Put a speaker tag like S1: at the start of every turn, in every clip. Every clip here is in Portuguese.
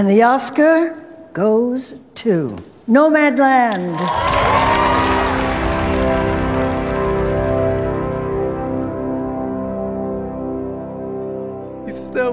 S1: And the Oscar goes to Nomadland.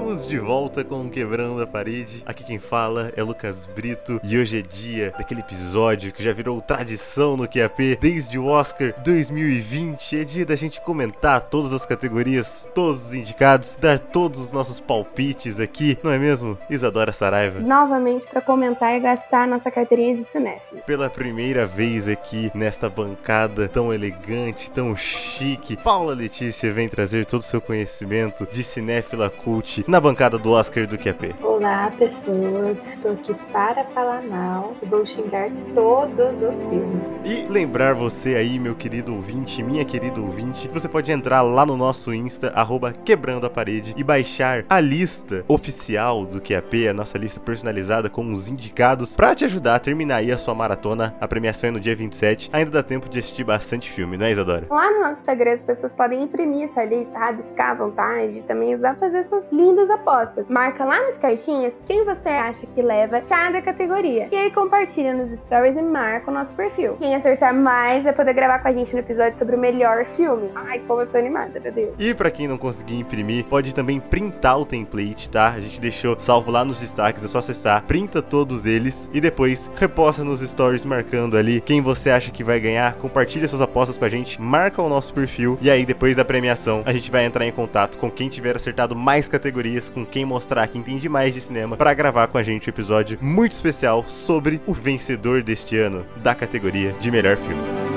S2: Estamos de volta com Quebrando a Parede. Aqui quem fala é Lucas Brito e hoje é dia daquele episódio que já virou tradição no QAP desde o Oscar 2020. É dia da gente comentar todas as categorias, todos os indicados, dar todos os nossos palpites aqui, não é mesmo, Isadora Saraiva?
S3: Novamente para comentar e gastar nossa carteirinha de cinéfilo.
S2: Pela primeira vez aqui nesta bancada tão elegante, tão chique, Paula Letícia vem trazer todo o seu conhecimento de cinéfila cult na bancada do Oscar do QAP.
S4: Olá, pessoas. Estou aqui para falar mal e vou xingar todos os filmes.
S2: E lembrar você aí, meu querido ouvinte, minha querida ouvinte, você pode entrar lá no nosso Insta, arroba quebrando a parede, e baixar a lista oficial do QAP, a nossa lista personalizada com os indicados, para te ajudar a terminar aí a sua maratona. A premiação é no dia 27. Ainda dá tempo de assistir bastante filme, não é, Isadora?
S3: Lá no nosso Instagram, as pessoas podem imprimir essa lista, rabiscar à vontade, também usar pra fazer suas lindas apostas. Marca lá nas caixinhas quem você acha que leva cada categoria. E aí compartilha nos stories e marca o nosso perfil. Quem acertar mais vai poder gravar com a gente no episódio sobre o melhor filme. Ai, como eu tô animada, meu Deus.
S2: E para quem não conseguir imprimir, pode também printar o template, tá? A gente deixou salvo lá nos destaques, é só acessar, printa todos eles e depois reposta nos stories marcando ali quem você acha que vai ganhar. Compartilha suas apostas com a gente, marca o nosso perfil e aí depois da premiação a gente vai entrar em contato com quem tiver acertado mais categorias com quem mostrar que entende mais de cinema para gravar com a gente um episódio muito especial sobre o vencedor deste ano da categoria de melhor filme.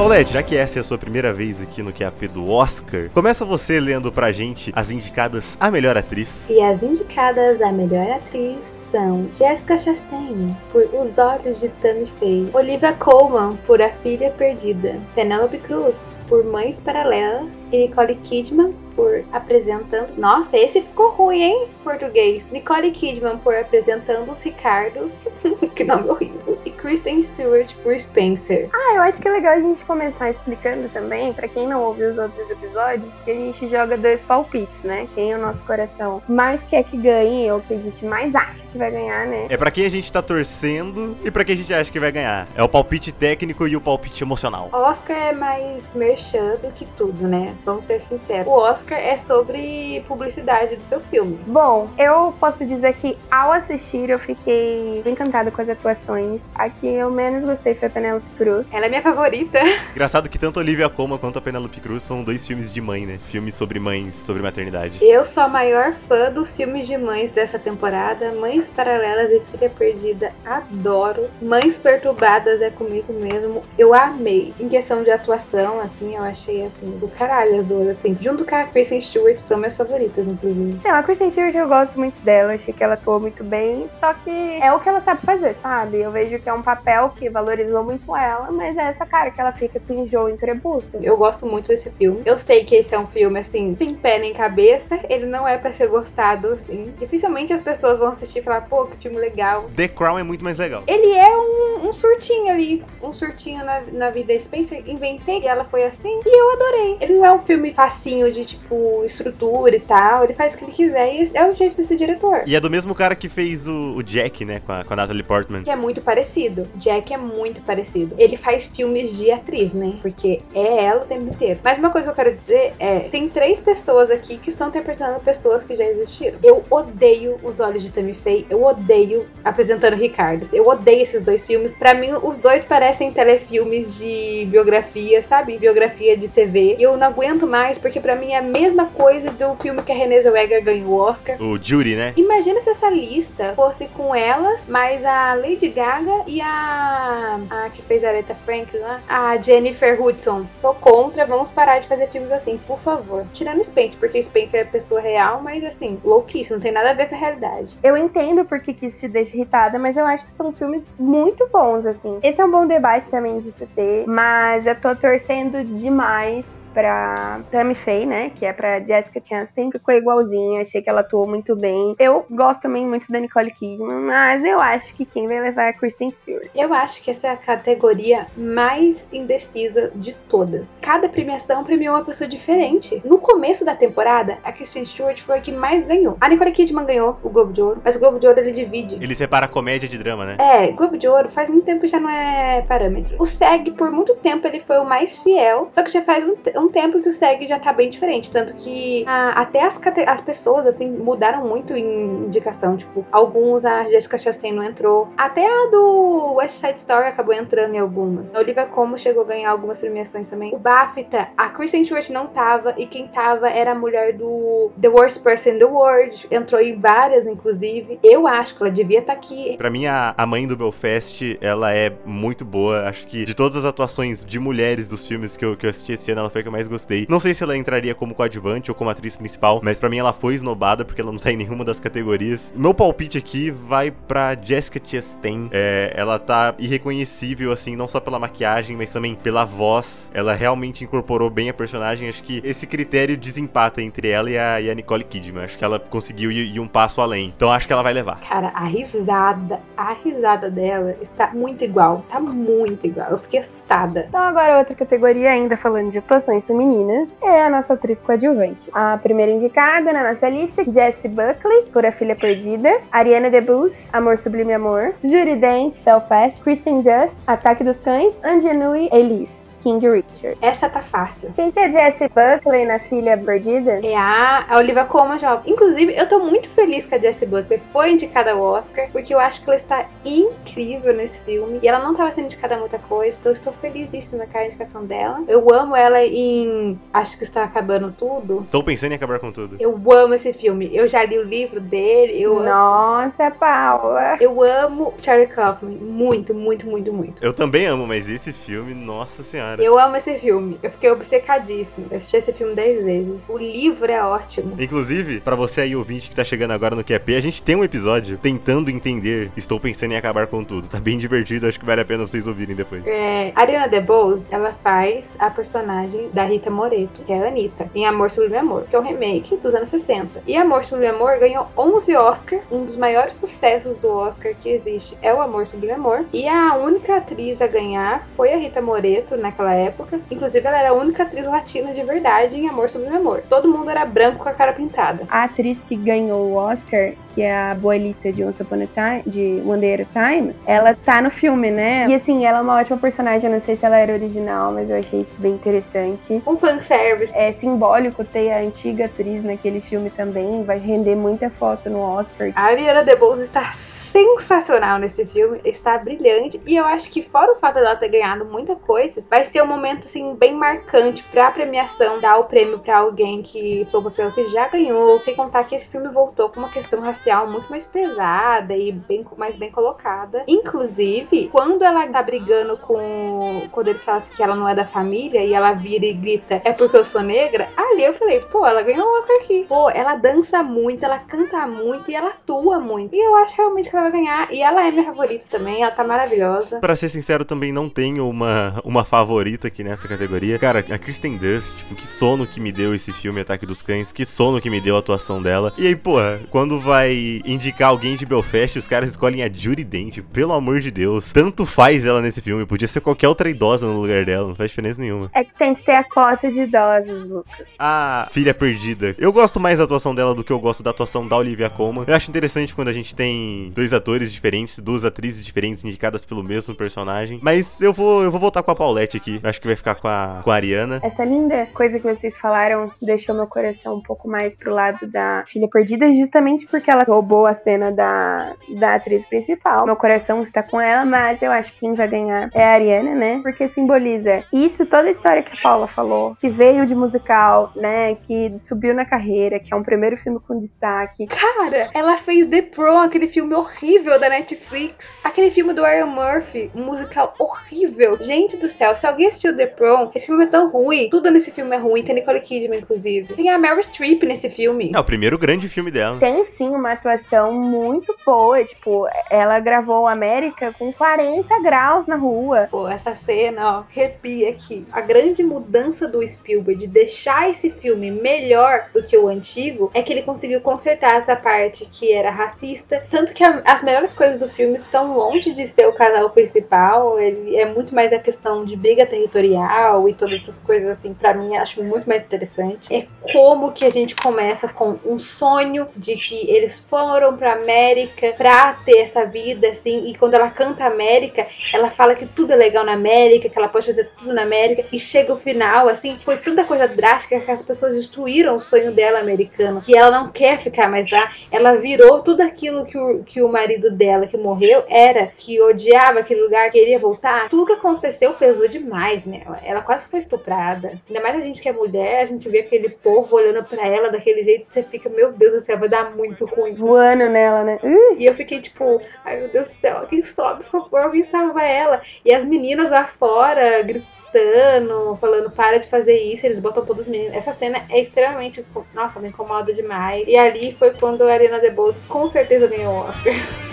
S2: Paulette, já que essa é a sua primeira vez aqui no QAP do Oscar, começa você lendo pra gente as indicadas a melhor atriz.
S4: E as indicadas a melhor atriz são Jessica Chastain, por Os Olhos de Tammy Faye, Olivia Colman, por A Filha Perdida, Penelope Cruz, por Mães Paralelas, e Nicole Kidman, por Apresentando... Nossa, esse ficou ruim, hein? Português. Nicole Kidman, por Apresentando os Ricardos, que nome horrível, e Kristen Stewart, por Spencer.
S3: Ah, eu acho que é legal a gente começar explicando também, pra quem não ouviu os outros episódios, que a gente joga dois palpites, né? Quem o nosso coração mais quer que ganhe, ou que a gente mais acha que vai ganhar, né?
S2: É pra quem a gente tá torcendo e pra quem a gente acha que vai ganhar. É o palpite técnico e o palpite emocional.
S4: Oscar é mais merchan do que tudo, né? Vamos ser sinceros. O Oscar é sobre publicidade do seu filme.
S3: Bom, eu posso dizer que ao assistir eu fiquei encantada com as atuações. A que eu menos gostei foi a Penelope Cruz.
S4: Ela é minha favorita.
S2: Engraçado que tanto a Olivia Colman quanto a Penelope Cruz são dois filmes de mãe, né? Filmes sobre mães, sobre maternidade.
S4: Eu sou a maior fã dos filmes de mães dessa temporada. Mães Paralelas e Filha Perdida, adoro. Mães Perturbadas é comigo mesmo. Eu amei. Em questão de atuação, assim, eu achei assim, do caralho as duas, assim. Junto com a Kristen Stewart são minhas favoritas, inclusive.
S3: Não, a Kristen Stewart eu gosto muito dela, achei que ela atuou muito bem, só que é o que ela sabe fazer, sabe? Eu vejo que é um papel que valorizou muito ela, mas é essa cara que ela fica com enjoo em crepúsculo.
S4: Eu gosto muito desse filme. Eu sei que esse é um filme, assim, sem pé nem cabeça. Ele não é pra ser gostado, assim. Dificilmente as pessoas vão assistir e falar, pô, que filme legal.
S2: The Crown é muito mais legal.
S4: Ele é um, um surtinho ali, um surtinho na, na vida Spencer. Inventei, ela foi assim, e eu adorei. Ele não é um filme facinho de, tipo, estrutura e tal. Ele faz o que ele quiser e é o jeito desse diretor.
S2: E é do mesmo cara que fez o, o Jack, né, com a, com a Natalie Portman.
S4: Que é muito parecido. Jack é muito parecido. Ele faz filmes de atriz, né? Porque é ela o tempo inteiro. Mas uma coisa que eu quero dizer é: tem três pessoas aqui que estão interpretando pessoas que já existiram. Eu odeio Os Olhos de Tammy Faye. Eu odeio apresentando Ricardo. Eu odeio esses dois filmes. Para mim, os dois parecem telefilmes de biografia, sabe? Biografia de TV. E eu não aguento mais, porque para mim é a mesma coisa do filme que a Renée Zellweger ganhou o Oscar.
S2: O Judy, né?
S4: Imagina se essa lista fosse com elas, mais a Lady Gaga e a. a que fez a Aretha Franklin lá, a Jennifer Hudson. Sou contra, vamos parar de fazer filmes assim, por favor. Tirando Spence, porque Spence é pessoa real, mas assim, louquíssimo, não tem nada a ver com a realidade.
S3: Eu entendo porque que isso te deixa irritada, mas eu acho que são filmes muito bons, assim. Esse é um bom debate também de se ter, mas eu tô torcendo demais pra Tammy Faye, né? Que é pra Jessica Chastain. Ficou igualzinha, achei que ela atuou muito bem. Eu gosto também muito da Nicole Kidman, mas eu acho que quem vai levar é a Kristen Stewart.
S4: Eu acho que essa é a categoria mais indecisa de todas. Cada premiação premiou uma pessoa diferente. No começo da temporada, a Kristen Stewart foi a que mais ganhou. A Nicole Kidman ganhou o Globo de Ouro, mas o Globo de Ouro ele divide.
S2: Ele separa comédia de drama, né?
S4: É, Globo de Ouro faz muito tempo que já não é parâmetro. O SEG, por muito tempo, ele foi o mais fiel, só que já faz um, um tempo que o SEG já tá bem diferente. Tanto que a, até as, as pessoas, assim, mudaram muito em indicação. Tipo, alguns a Jessica Chastain não entrou. Até a do West Side Story acabou entrando em algumas. A Olivia Como chegou a ganhar algumas premiações também. O BAFTA, a Kristen Stewart não tava, e quem tava era a mulher do The Worst Person in the World. Entrou em várias, inclusive. Eu acho que ela devia estar tá aqui.
S2: Pra mim, a, a mãe do Belfast, ela é muito boa. Acho que de todas as atuações de mulheres dos filmes que eu, que eu assisti esse ano, ela foi a eu mais gostei. Não sei se ela entraria como coadjuvante ou como atriz principal, mas para mim ela foi esnobada porque ela não sai em nenhuma das categorias. Meu palpite aqui vai pra Jessica Chastain. É, ela tá irreconhecível, assim, não só pela maquiagem, mas também pela voz. Ela realmente incorporou bem a personagem. Acho que esse critério desempata entre ela e a, e a Nicole Kidman. Acho que ela conseguiu ir, ir um passo além. Então acho que ela vai levar.
S4: Cara, a risada, a risada dela está muito igual. Tá muito igual. Eu fiquei assustada.
S3: Então agora outra categoria, ainda falando de atuações femininas, é a nossa atriz coadjuvante. A primeira indicada na nossa lista, Jessie Buckley, por A Filha Perdida, Ariana DeBose, Amor Sublime Amor, Judy Dent, Belfast, Kristen Just, Ataque dos Cães, Anjanui Elise. King Richard.
S4: Essa tá fácil.
S3: Quem que é Jessie Buckley na Filha Perdida?
S4: É a, Olivia Colman jovem. Inclusive, eu tô muito feliz que a Jessie Buckley foi indicada ao Oscar, porque eu acho que ela está incrível nesse filme. E ela não tava sendo indicada a muita coisa, então eu estou felizíssima com a indicação dela. Eu amo ela em Acho que Está Acabando Tudo.
S2: Estou pensando em acabar com tudo.
S4: Eu amo esse filme. Eu já li o livro dele. Eu
S3: Nossa, amo... Paula.
S4: Eu amo Charlie Kaufman. Muito, muito, muito, muito.
S2: Eu também amo, mas esse filme, nossa senhora.
S4: Eu amo esse filme. Eu fiquei obcecadíssimo. Eu assisti esse filme dez vezes. O livro é ótimo.
S2: Inclusive, para você aí ouvinte que tá chegando agora no QAP, a gente tem um episódio tentando entender. Estou pensando em acabar com tudo. Tá bem divertido, acho que vale a pena vocês ouvirem depois.
S4: É, Ariana DeBose, ela faz a personagem da Rita Moreto, que é a Anitta, em Amor Sublime Amor, que é um remake dos anos 60. E Amor Sublime Amor ganhou 11 Oscars. Um dos maiores sucessos do Oscar que existe é o Amor Sublime Amor. E a única atriz a ganhar foi a Rita Moreto naquela época. Inclusive, ela era a única atriz latina de verdade em Amor Sobre Amor. Todo mundo era branco com a cara pintada.
S3: A atriz que ganhou o Oscar, que é a Boelita de Once Upon a Time, de One Day at a Time, ela tá no filme, né? E assim, ela é uma ótima personagem. Eu não sei se ela era original, mas eu achei isso bem interessante.
S4: Um fanservice.
S3: É simbólico ter a antiga atriz naquele filme também. Vai render muita foto no Oscar.
S4: A Ariana DeBose está sensacional nesse filme, está brilhante e eu acho que fora o fato dela ter ganhado muita coisa, vai ser um momento assim bem marcante para a premiação dar o prêmio para alguém que foi um papel que já ganhou, sem contar que esse filme voltou com uma questão racial muito mais pesada e bem mais bem colocada. Inclusive, quando ela tá brigando com quando eles falam assim que ela não é da família e ela vira e grita é porque eu sou negra, ali eu falei, pô, ela ganhou um Oscar aqui. Pô, ela dança muito, ela canta muito e ela atua muito. E eu acho realmente que ela vai ganhar. E ela é minha favorita também, ela tá maravilhosa.
S2: Pra ser sincero, também não tenho uma, uma favorita aqui nessa categoria. Cara, a Kristen Dust, tipo, que sono que me deu esse filme Ataque dos Cães, que sono que me deu a atuação dela. E aí, porra, quando vai indicar alguém de Belfast, os caras escolhem a Judy Dent, pelo amor de Deus. Tanto faz ela nesse filme, podia ser qualquer outra idosa no lugar dela, não faz diferença nenhuma.
S3: É que tem que ter a cota de idosos, Lucas.
S2: A Filha Perdida. Eu gosto mais da atuação dela do que eu gosto da atuação da Olivia Colman. Eu acho interessante quando a gente tem dois atores diferentes, duas atrizes diferentes indicadas pelo mesmo personagem. Mas eu vou, eu vou voltar com a Paulette aqui. Acho que vai ficar com a, com a Ariana.
S3: Essa linda coisa que vocês falaram deixou meu coração um pouco mais pro lado da filha perdida, justamente porque ela roubou a cena da, da atriz principal. Meu coração está com ela, mas eu acho que quem vai ganhar é a Ariana, né? Porque simboliza isso, toda a história que a Paula falou, que veio de musical, né? Que subiu na carreira, que é um primeiro filme com destaque.
S4: Cara, ela fez The Pro, aquele filme horrível horrível da Netflix. Aquele filme do Ryan Murphy, um musical horrível. Gente do céu, se alguém assistiu The Prom, esse filme é tão ruim. Tudo nesse filme é ruim. Tem Nicole Kidman, inclusive. Tem a Meryl Streep nesse filme.
S2: É o primeiro grande filme dela.
S3: Tem sim uma atuação muito boa. Tipo, ela gravou América com 40 graus na rua.
S4: Pô, essa cena, ó, arrepia aqui. A grande mudança do Spielberg de deixar esse filme melhor do que o antigo é que ele conseguiu consertar essa parte que era racista. Tanto que a, as melhores coisas do filme estão longe de ser o canal principal. Ele é muito mais a questão de briga territorial e todas essas coisas assim. Para mim, acho muito mais interessante. É como que a gente começa com um sonho de que eles foram pra América pra ter essa vida, assim. E quando ela canta América, ela fala que tudo é legal na América, que ela pode fazer tudo na América. E chega o final, assim, foi tanta coisa drástica que as pessoas destruíram o sonho dela americano. Que ela não quer ficar mais lá. Ela virou tudo aquilo que o, que o marido dela, que morreu, era. Que odiava aquele lugar, queria voltar. Tudo que aconteceu pesou demais nela. Ela quase foi estuprada. Ainda mais a gente que é mulher, a gente vê aquele povo olhando pra ela daquele jeito. Você fica, meu Deus do céu, vai dar muito ruim.
S3: Voando nela, né? Uh,
S4: E eu fiquei tipo, ai meu Deus do céu, alguém sobe, por favor, alguém salva ela. E as meninas lá fora gritando, falando, para de fazer isso, eles botam todas as meninas. Essa cena é extremamente. Nossa, me incomoda demais. E ali foi quando a Ariana DeBose com certeza ganhou o Oscar.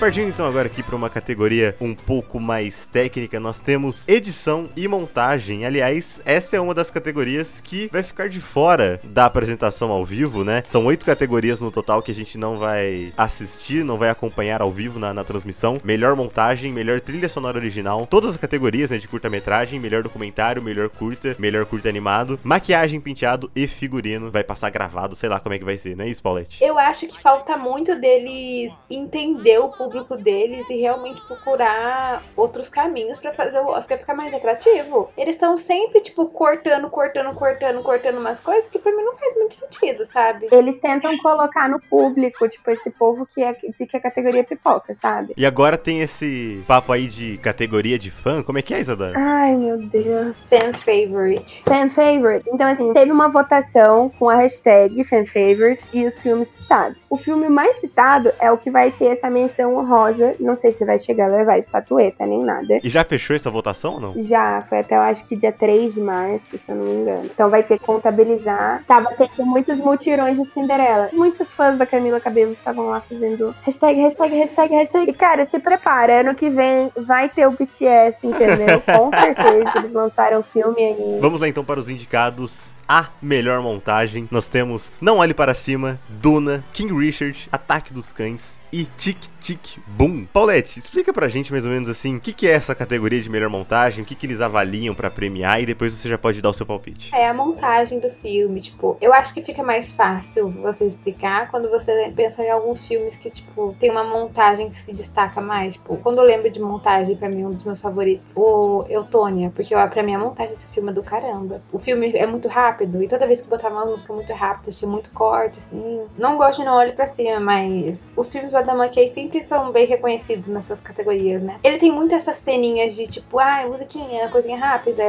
S2: Partindo então agora aqui para uma categoria um pouco mais técnica, nós temos edição e montagem. Aliás, essa é uma das categorias que vai ficar de fora da apresentação ao vivo, né? São oito categorias no total que a gente não vai assistir, não vai acompanhar ao vivo na, na transmissão. Melhor montagem, melhor trilha sonora original, todas as categorias né, de curta-metragem, melhor documentário, melhor curta, melhor curta animado, maquiagem, penteado e figurino. Vai passar gravado, sei lá como é que vai ser, não é isso, Paulette?
S4: Eu acho que falta muito deles entender o público deles e realmente procurar outros caminhos pra fazer o Oscar ficar mais atrativo. Eles estão sempre, tipo, cortando, cortando, cortando, cortando umas coisas que pra mim não faz muito sentido, sabe?
S3: eles tentam colocar no público, tipo, esse povo que é de que a categoria pipoca, sabe?
S2: E agora tem esse papo aí de categoria de fã. Como é que é, Isadora?
S3: Ai, meu Deus.
S4: Fan favorite.
S3: Fan favorite. Então, assim, teve uma votação com a hashtag fan favorite e os filmes citados. O filme mais citado é o que vai ter essa menção honrosa. Não sei se vai chegar a levar estatueta nem nada.
S2: E já fechou essa votação ou não?
S3: Já, foi até eu acho que dia 3 de março, se eu não me engano. Então vai ter que contabilizar. Tava tendo muitos mutirões de Cinderela. Muitos fãs da Camila Cabello estavam lá fazendo hashtag, hashtag, hashtag, hashtag. E cara, se prepara, ano que vem vai ter o BTS, entendeu? Com certeza, eles lançaram o filme aí.
S2: Vamos lá então para os indicados a melhor montagem. Nós temos Não Olhe Para Cima, Duna, King Richard, Ataque dos Cães e Tic Tic Boom. Paulette, explica pra gente mais ou menos assim, o que, que é essa categoria de melhor montagem, o que, que eles avaliam pra premiar e depois você já pode dar o seu palpite.
S4: É a montagem do filme, tipo, eu acho que fica mais fácil você explicar quando você pensa em alguns filmes que, tipo, tem uma montagem que se destaca mais. Tipo, quando eu lembro de montagem, pra mim, um dos meus favoritos, o Eutônia, porque pra mim a montagem desse filme é do caramba. O filme é muito rápido, e toda vez que eu botava uma música muito rápida, tinha muito corte, assim. Não gosto de Não Olhe Pra Cima, mas os filmes do Adam McKay sempre são bem reconhecidos nessas categorias, né? Ele tem muito essas ceninhas de, tipo, ai, musiquinha, coisinha rápida,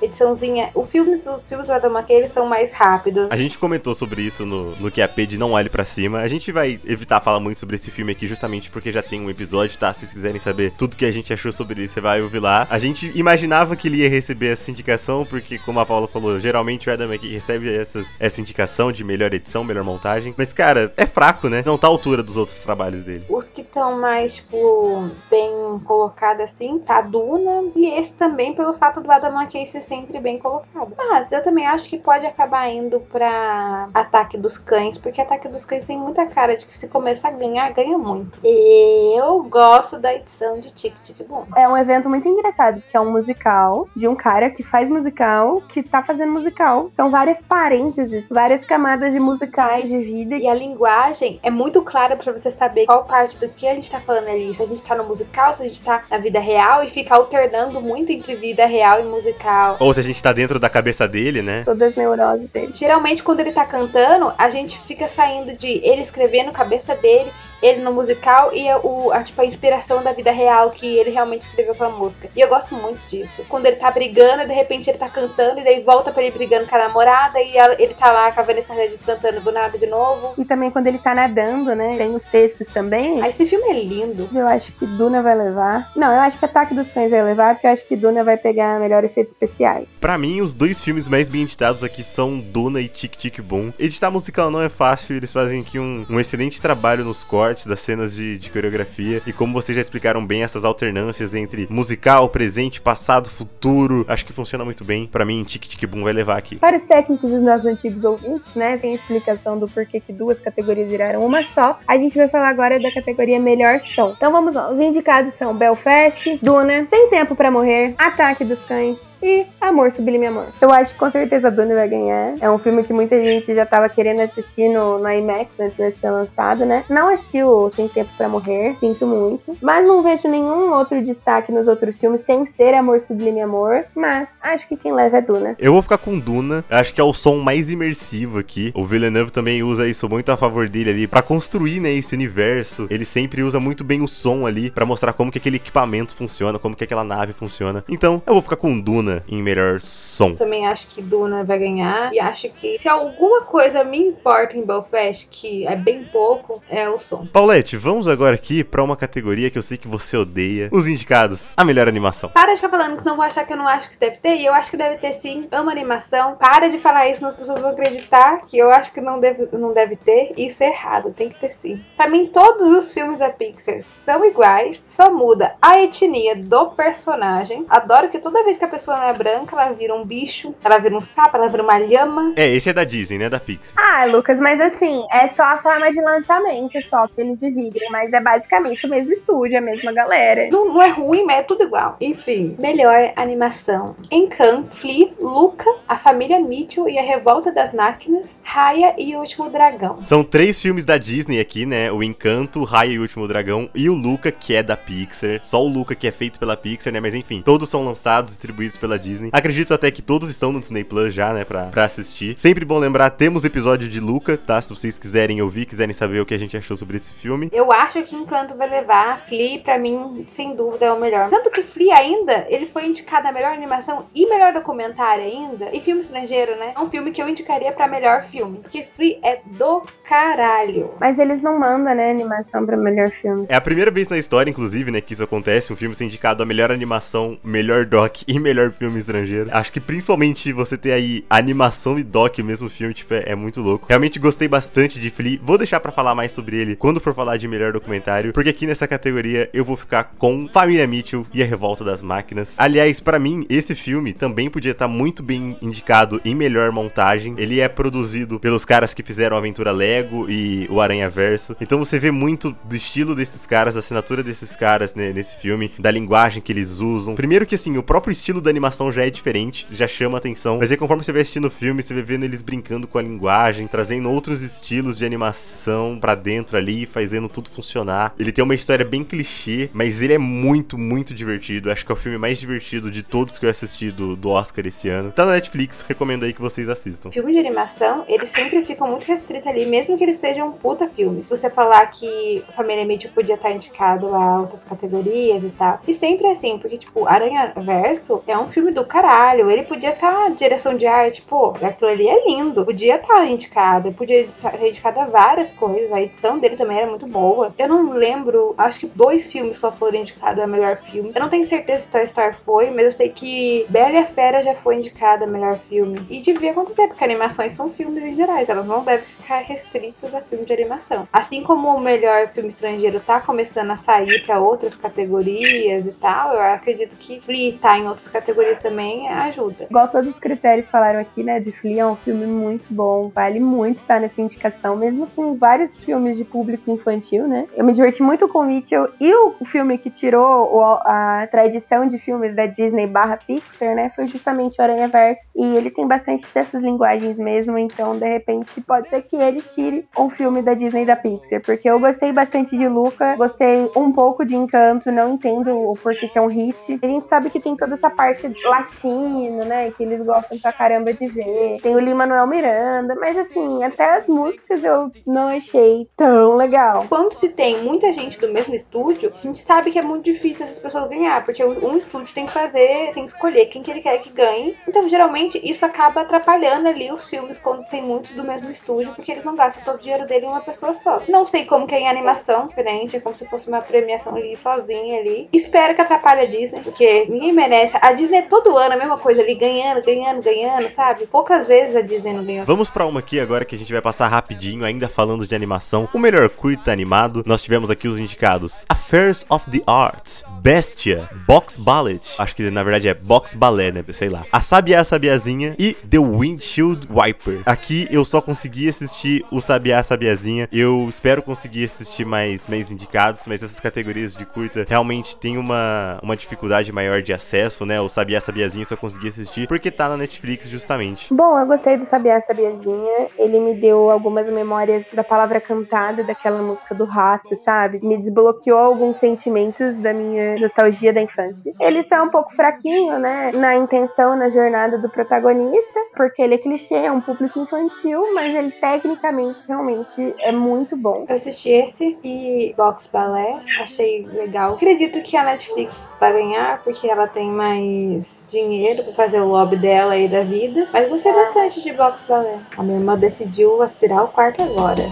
S4: ediçãozinha. Os filmes, os filmes do Adam McKay, eles são mais rápidos.
S2: A gente comentou sobre isso no, no QAP de Não Olhe Pra Cima. A gente vai evitar falar muito sobre esse filme aqui justamente porque já tem um episódio, tá? Se vocês quiserem saber tudo que a gente achou sobre isso, você vai ouvir lá. A gente imaginava que ele ia receber essa indicação, porque, como a Paula falou, geralmente o Adam McKay recebe essas, essa indicação de melhor edição, melhor montagem. Mas, cara, é fraco, né? Não tá à altura dos outros trabalhos dele.
S4: Os que estão mais, tipo, bem colocados assim, tá a Duna. E esse também pelo fato do Adam McKay ser sempre bem colocado. Mas eu também acho que pode acabar indo pra Ataque dos Cães, porque Ataque dos Cães tem muita cara de que se começar a ganhar, ganha muito. Eu gosto da edição de Tic Tic Boom.
S3: É um evento muito engraçado, que é um musical de um cara que faz musical, que tá fazendo musical. São várias parênteses, várias camadas de musicais de vida.
S4: E a linguagem é muito clara pra você saber qual parte do que a gente tá falando ali. Se a gente tá no musical, se a gente tá na vida real e fica alternando muito entre vida real e musical.
S2: Ou se a gente tá dentro da cabeça dele, né?
S3: Todas as neuroses dele.
S4: Geralmente, quando ele tá cantando, a gente fica saindo de ele escrevendo cabeça dele ele no musical e a, o, a, tipo, a inspiração da vida real que ele realmente escreveu pra música. E eu gosto muito disso. Quando ele tá brigando, de repente ele tá cantando, e daí volta pra ele brigando com a namorada, e ela, ele tá lá com a Vanessa Hudgens cantando do nada de novo.
S3: E também quando ele tá nadando, né? Tem os textos também.
S4: Ah, esse filme é lindo.
S3: Eu acho que Duna vai levar. Não, eu acho que Ataque dos Cães vai levar, porque eu acho que Duna vai pegar melhor efeitos especiais.
S2: Para mim, os dois filmes mais bem editados aqui são Duna e Tic Tic Boom. Editar musical não é fácil, eles fazem aqui um, um excelente trabalho nos cortes das cenas de, de coreografia. E como vocês já explicaram bem, essas alternâncias entre musical, presente, passado, futuro, acho que funciona muito bem. Para mim, Tic Tic Boom vai levar aqui.
S3: Para os técnicos dos nossos antigos ouvintes, né, tem explicação do porquê que duas categorias viraram uma só. A gente vai falar agora da categoria Melhor Som. Então vamos lá, os indicados são Belfast, Duna, Sem Tempo para Morrer, Ataque dos Cães e Amor Sublime Amor. Eu acho que com certeza Duna vai ganhar. É um filme que muita gente já tava querendo assistir no, no IMAX antes de ser lançado, né? Não assistiu Sem Tempo para Morrer, sinto muito. Mas não vejo nenhum outro destaque nos outros filmes sem ser Amor Sublime Amor. Mas acho que quem leva é Duna.
S2: Eu vou ficar com Duna. Acho que é o som mais imersivo aqui. O Villeneuve também usa isso muito a favor dele ali para construir, né, esse universo. Ele sempre usa muito bem o som ali para mostrar como que aquele equipamento funciona, como que aquela nave funciona. Então, eu vou ficar com Duna em melhor som.
S4: Também acho que Duna vai ganhar e acho que se alguma coisa me importa em Belfast, que é bem pouco, é o som.
S2: Paulette, vamos agora aqui para uma categoria que eu sei que você odeia. Os indicados, a melhor animação.
S4: Para de ficar falando que não vou achar que eu não acho que deve ter, e eu acho que deve ter sim. Amo animação. Para de falar isso, as pessoas vão acreditar que eu acho que não deve, não deve ter. Isso é errado, tem que ter sim. Pra mim, todos os filmes da Pixar são iguais, só muda a etnia do personagem. Adoro que toda vez que a pessoa não é branca, ela vira um bicho, ela vira um sapo, ela vira uma lhama.
S2: É, esse é da Disney, né? Da Pixar.
S3: Ah, Lucas, mas assim, é só a forma de lançamento só que eles dividem, mas é basicamente o mesmo estúdio, a mesma galera.
S4: Não, não é ruim, mas é tudo igual. Enfim, melhor animação. Encanto, Flea, Luca, A Família Mitchell e A Revolta das Máquinas, Raya e O Último Dragão.
S2: São três filmes da Disney aqui, né? O Encanto, Raya e o Último Dragão e o Luca, que é da Pixar. Só o Luca que é feito pela Pixar, né? Mas enfim, todos são lançados, distribuídos pela Disney. Acredito até que todos estão no Disney Plus já, né? Pra, pra assistir. Sempre bom lembrar, temos episódio de Luca, tá? Se vocês quiserem ouvir, quiserem saber o que a gente achou sobre esse filme.
S4: Eu acho que Encanto vai levar. Flea, pra mim, sem dúvida, é o melhor. Tanto que Flea ainda, ele foi indicado a melhor animação e melhor documentário ainda. E filme estrangeiro, né? É um filme que eu indicaria pra melhor filme. Porque Flea é do caralho.
S3: Mas eles não mandam, né, animação pra melhor filme.
S2: É a primeira vez na história, inclusive, né, que isso acontece. Um filme ser indicado a melhor animação, melhor doc e melhor filme estrangeiro. Acho que principalmente você ter aí animação e doc, o mesmo filme, tipo, é, é muito louco. Realmente gostei bastante de Flea. Vou deixar pra falar mais sobre ele quando for falar de melhor documentário, porque aqui nessa categoria eu vou ficar com Família Mitchell e a Revolta das Máquinas. Aliás, pra mim, esse filme também podia estar muito bem indicado em melhor montagem. Ele é produzido pelos caras que fizeram Aventura Lego e o Aranha Verso. Então você vê muito do estilo desses caras, da assinatura desses caras né, nesse filme, da linguagem que eles usam. Primeiro que assim, o próprio estilo da animação já é diferente, já chama atenção. Mas aí conforme você vai assistindo o filme, você vai vendo eles brincando com a linguagem, trazendo outros estilos de animação pra dentro ali, fazendo tudo funcionar. Ele tem uma história bem clichê, mas ele é muito, muito divertido. Acho que é o filme mais divertido de todos que eu assisti do, do Oscar esse ano. Tá na Netflix, recomendo aí que vocês assistam.
S4: Filme de animação, eles sempre ficam muito restritos ali, mesmo que eles sejam puta filme. Se você falar que Família Mitchell podia estar indicado a outras categorias e tal. E sempre é assim, porque, tipo, Aranha Verso é um filme do caralho. Ele podia estar direção de arte, pô, aquilo ali é lindo. Podia estar indicado, podia estar indicado a várias coisas. A edição dele também era muito boa. Eu não lembro, acho que dois filmes só foram indicados a melhor filme. Eu não tenho certeza se Toy Story foi, mas eu sei que Bela e a Fera já foi indicada a melhor filme. E devia acontecer, porque animações são filmes em gerais, elas não devem ficar restritas a filme de animação. Assim como o melhor filme estrangeiro tá começando a sair para outras categorias e tal, eu acredito que Flea tá em outras categorias também ajuda.
S3: Igual todos os critérios falaram aqui, né, de Flea é um filme muito bom, vale muito estar nessa indicação, mesmo com vários filmes de público infantil, né? Eu me diverti muito com Mitchell e o filme que tirou a tradição de filmes da Disney barra Pixar, né, foi justamente o Aranha Verso. E ele tem bastante dessas linguagens mesmo, então de repente pode ser que ele tire um filme da Disney da Pixar, porque eu gostei bastante de Luca, gostei um pouco de Encanto, não entendo o porquê que é um hit. A gente sabe que tem toda essa parte latina, né, que eles gostam pra caramba de ver. Tem o Lin-Manuel Miranda, mas assim, até as músicas eu não achei tão legal.
S4: Quando se tem muita gente do mesmo estúdio, a gente sabe que é muito difícil essas pessoas ganhar, porque um estúdio tem que fazer, tem que escolher quem que ele quer que ganhe. Então, geralmente, isso acaba atrapalhando ali os filmes quando tem muitos do mesmo estúdio, porque eles não gastam todo o dinheiro dele em uma pessoa só. Não sei como que é em animação, diferente, é como se fosse uma premiação ali sozinha ali. Espero que atrapalhe a Disney, porque ninguém merece. A Disney é todo ano a mesma coisa ali, ganhando, ganhando, ganhando, sabe? Poucas vezes a Disney não ganhou.
S2: Vamos pra uma aqui agora que a gente vai passar rapidinho, ainda falando de animação. O melhor curta animado, nós tivemos aqui os indicados Affairs of the Arts, Bestia, Box Ballet, acho que na verdade é Box Ballet, né? Sei lá. A Sabiá Sabiazinha e The Windshield Wiper. Aqui eu só consegui assistir o Sabiá Sabiazinha. Eu espero conseguir assistir mais, mais indicados, mas essas categorias de curta realmente tem uma, uma dificuldade maior de acesso, né? O Sabiá Sabiazinha eu só consegui assistir porque tá na Netflix justamente.
S3: Bom, eu gostei do Sabiá Sabiazinha. Ele me deu algumas memórias da palavra cantada, daquela música do rato, sabe? Me desbloqueou alguns sentimentos da minha nostalgia da infância. Ele só é um pouco fraquinho, né? Na intenção, na jornada do protagonista, porque ele é clichê, é um público infantil, mas ele tecnicamente realmente é muito bom.
S4: Eu assisti esse e Box Ballet, achei legal. Acredito que a Netflix vai ganhar, porque ela tem mais dinheiro pra fazer o lobby dela aí da vida. Mas gostei bastante de Box Ballet. A minha irmã decidiu aspirar o quarto agora.